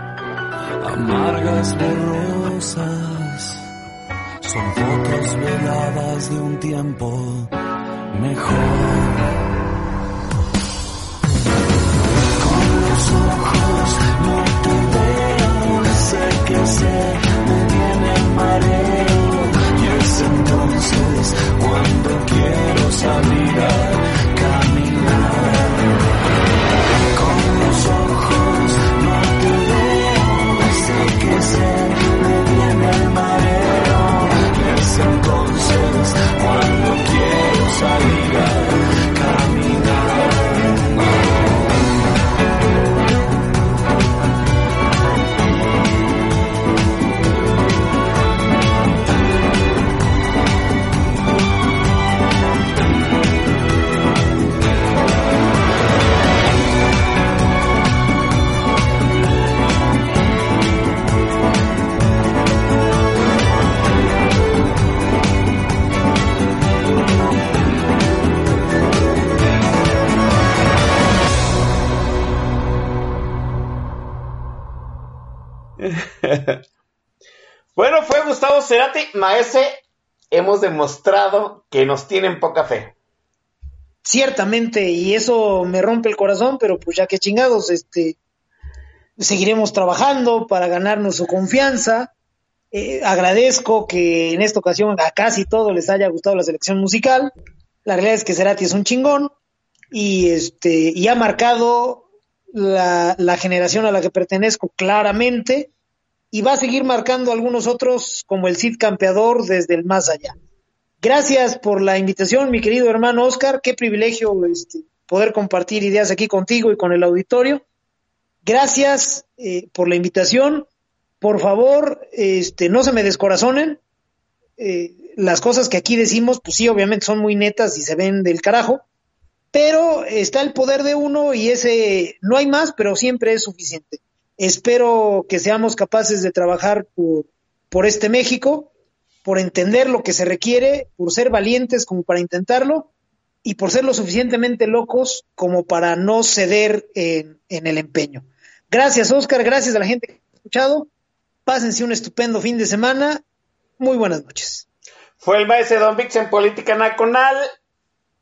Speaker 6: amargas, borrosas, son fotos veladas de un tiempo mejor.
Speaker 4: Maese. Hemos demostrado que nos tienen poca fe.
Speaker 5: Ciertamente, y eso me rompe el corazón, pero pues ya que chingados, este, seguiremos trabajando para ganarnos su confianza. Eh, agradezco que en esta ocasión a casi todos les haya gustado la selección musical. La realidad es que Cerati es un chingón y este y ha marcado la, la generación a la que pertenezco claramente y va a seguir marcando algunos otros como el Cid Campeador desde el más allá. Gracias por la invitación, mi querido hermano Oscar. Qué privilegio este, poder compartir ideas aquí contigo y con el auditorio. Gracias eh, por la invitación. Por favor, este, no se me descorazonen. Eh, las cosas que aquí decimos, pues sí, obviamente son muy netas y se ven del carajo, pero está el poder de uno y ese no hay más, pero siempre es suficiente. Espero que seamos capaces de trabajar por, este México, por entender lo que se requiere, por ser valientes como para intentarlo y por ser lo suficientemente locos como para no ceder en, el empeño. Gracias, Oscar, gracias a la gente que escuchado. Pásense un estupendo fin de semana. Muy buenas noches.
Speaker 4: Fue el maestro Don Vix en Política Nacional.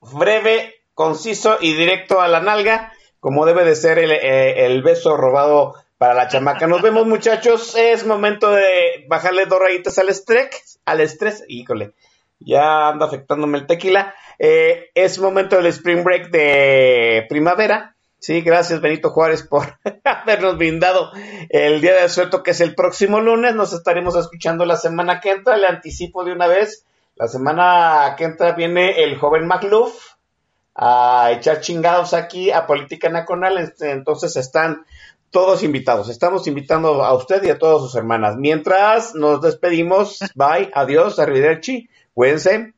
Speaker 4: Breve, conciso y directo a la nalga, como debe de ser el, eh, el beso robado para la chamaca. Nos vemos, muchachos. Es momento de bajarle dos rayitas al estrés. Al estrés, híjole, ya anda afectándome el tequila. Eh, es momento del spring break de primavera. Sí, gracias Benito Juárez por habernos brindado el día de suelto que es el próximo lunes. Nos estaremos escuchando la semana que entra. Le anticipo de una vez. La semana que entra viene el joven McLuff a echar chingados aquí a Política Nacional. Este, Entonces están todos invitados. Estamos invitando a usted y a todas sus hermanas. Mientras nos despedimos, bye, adiós, arrivederci, cuídense.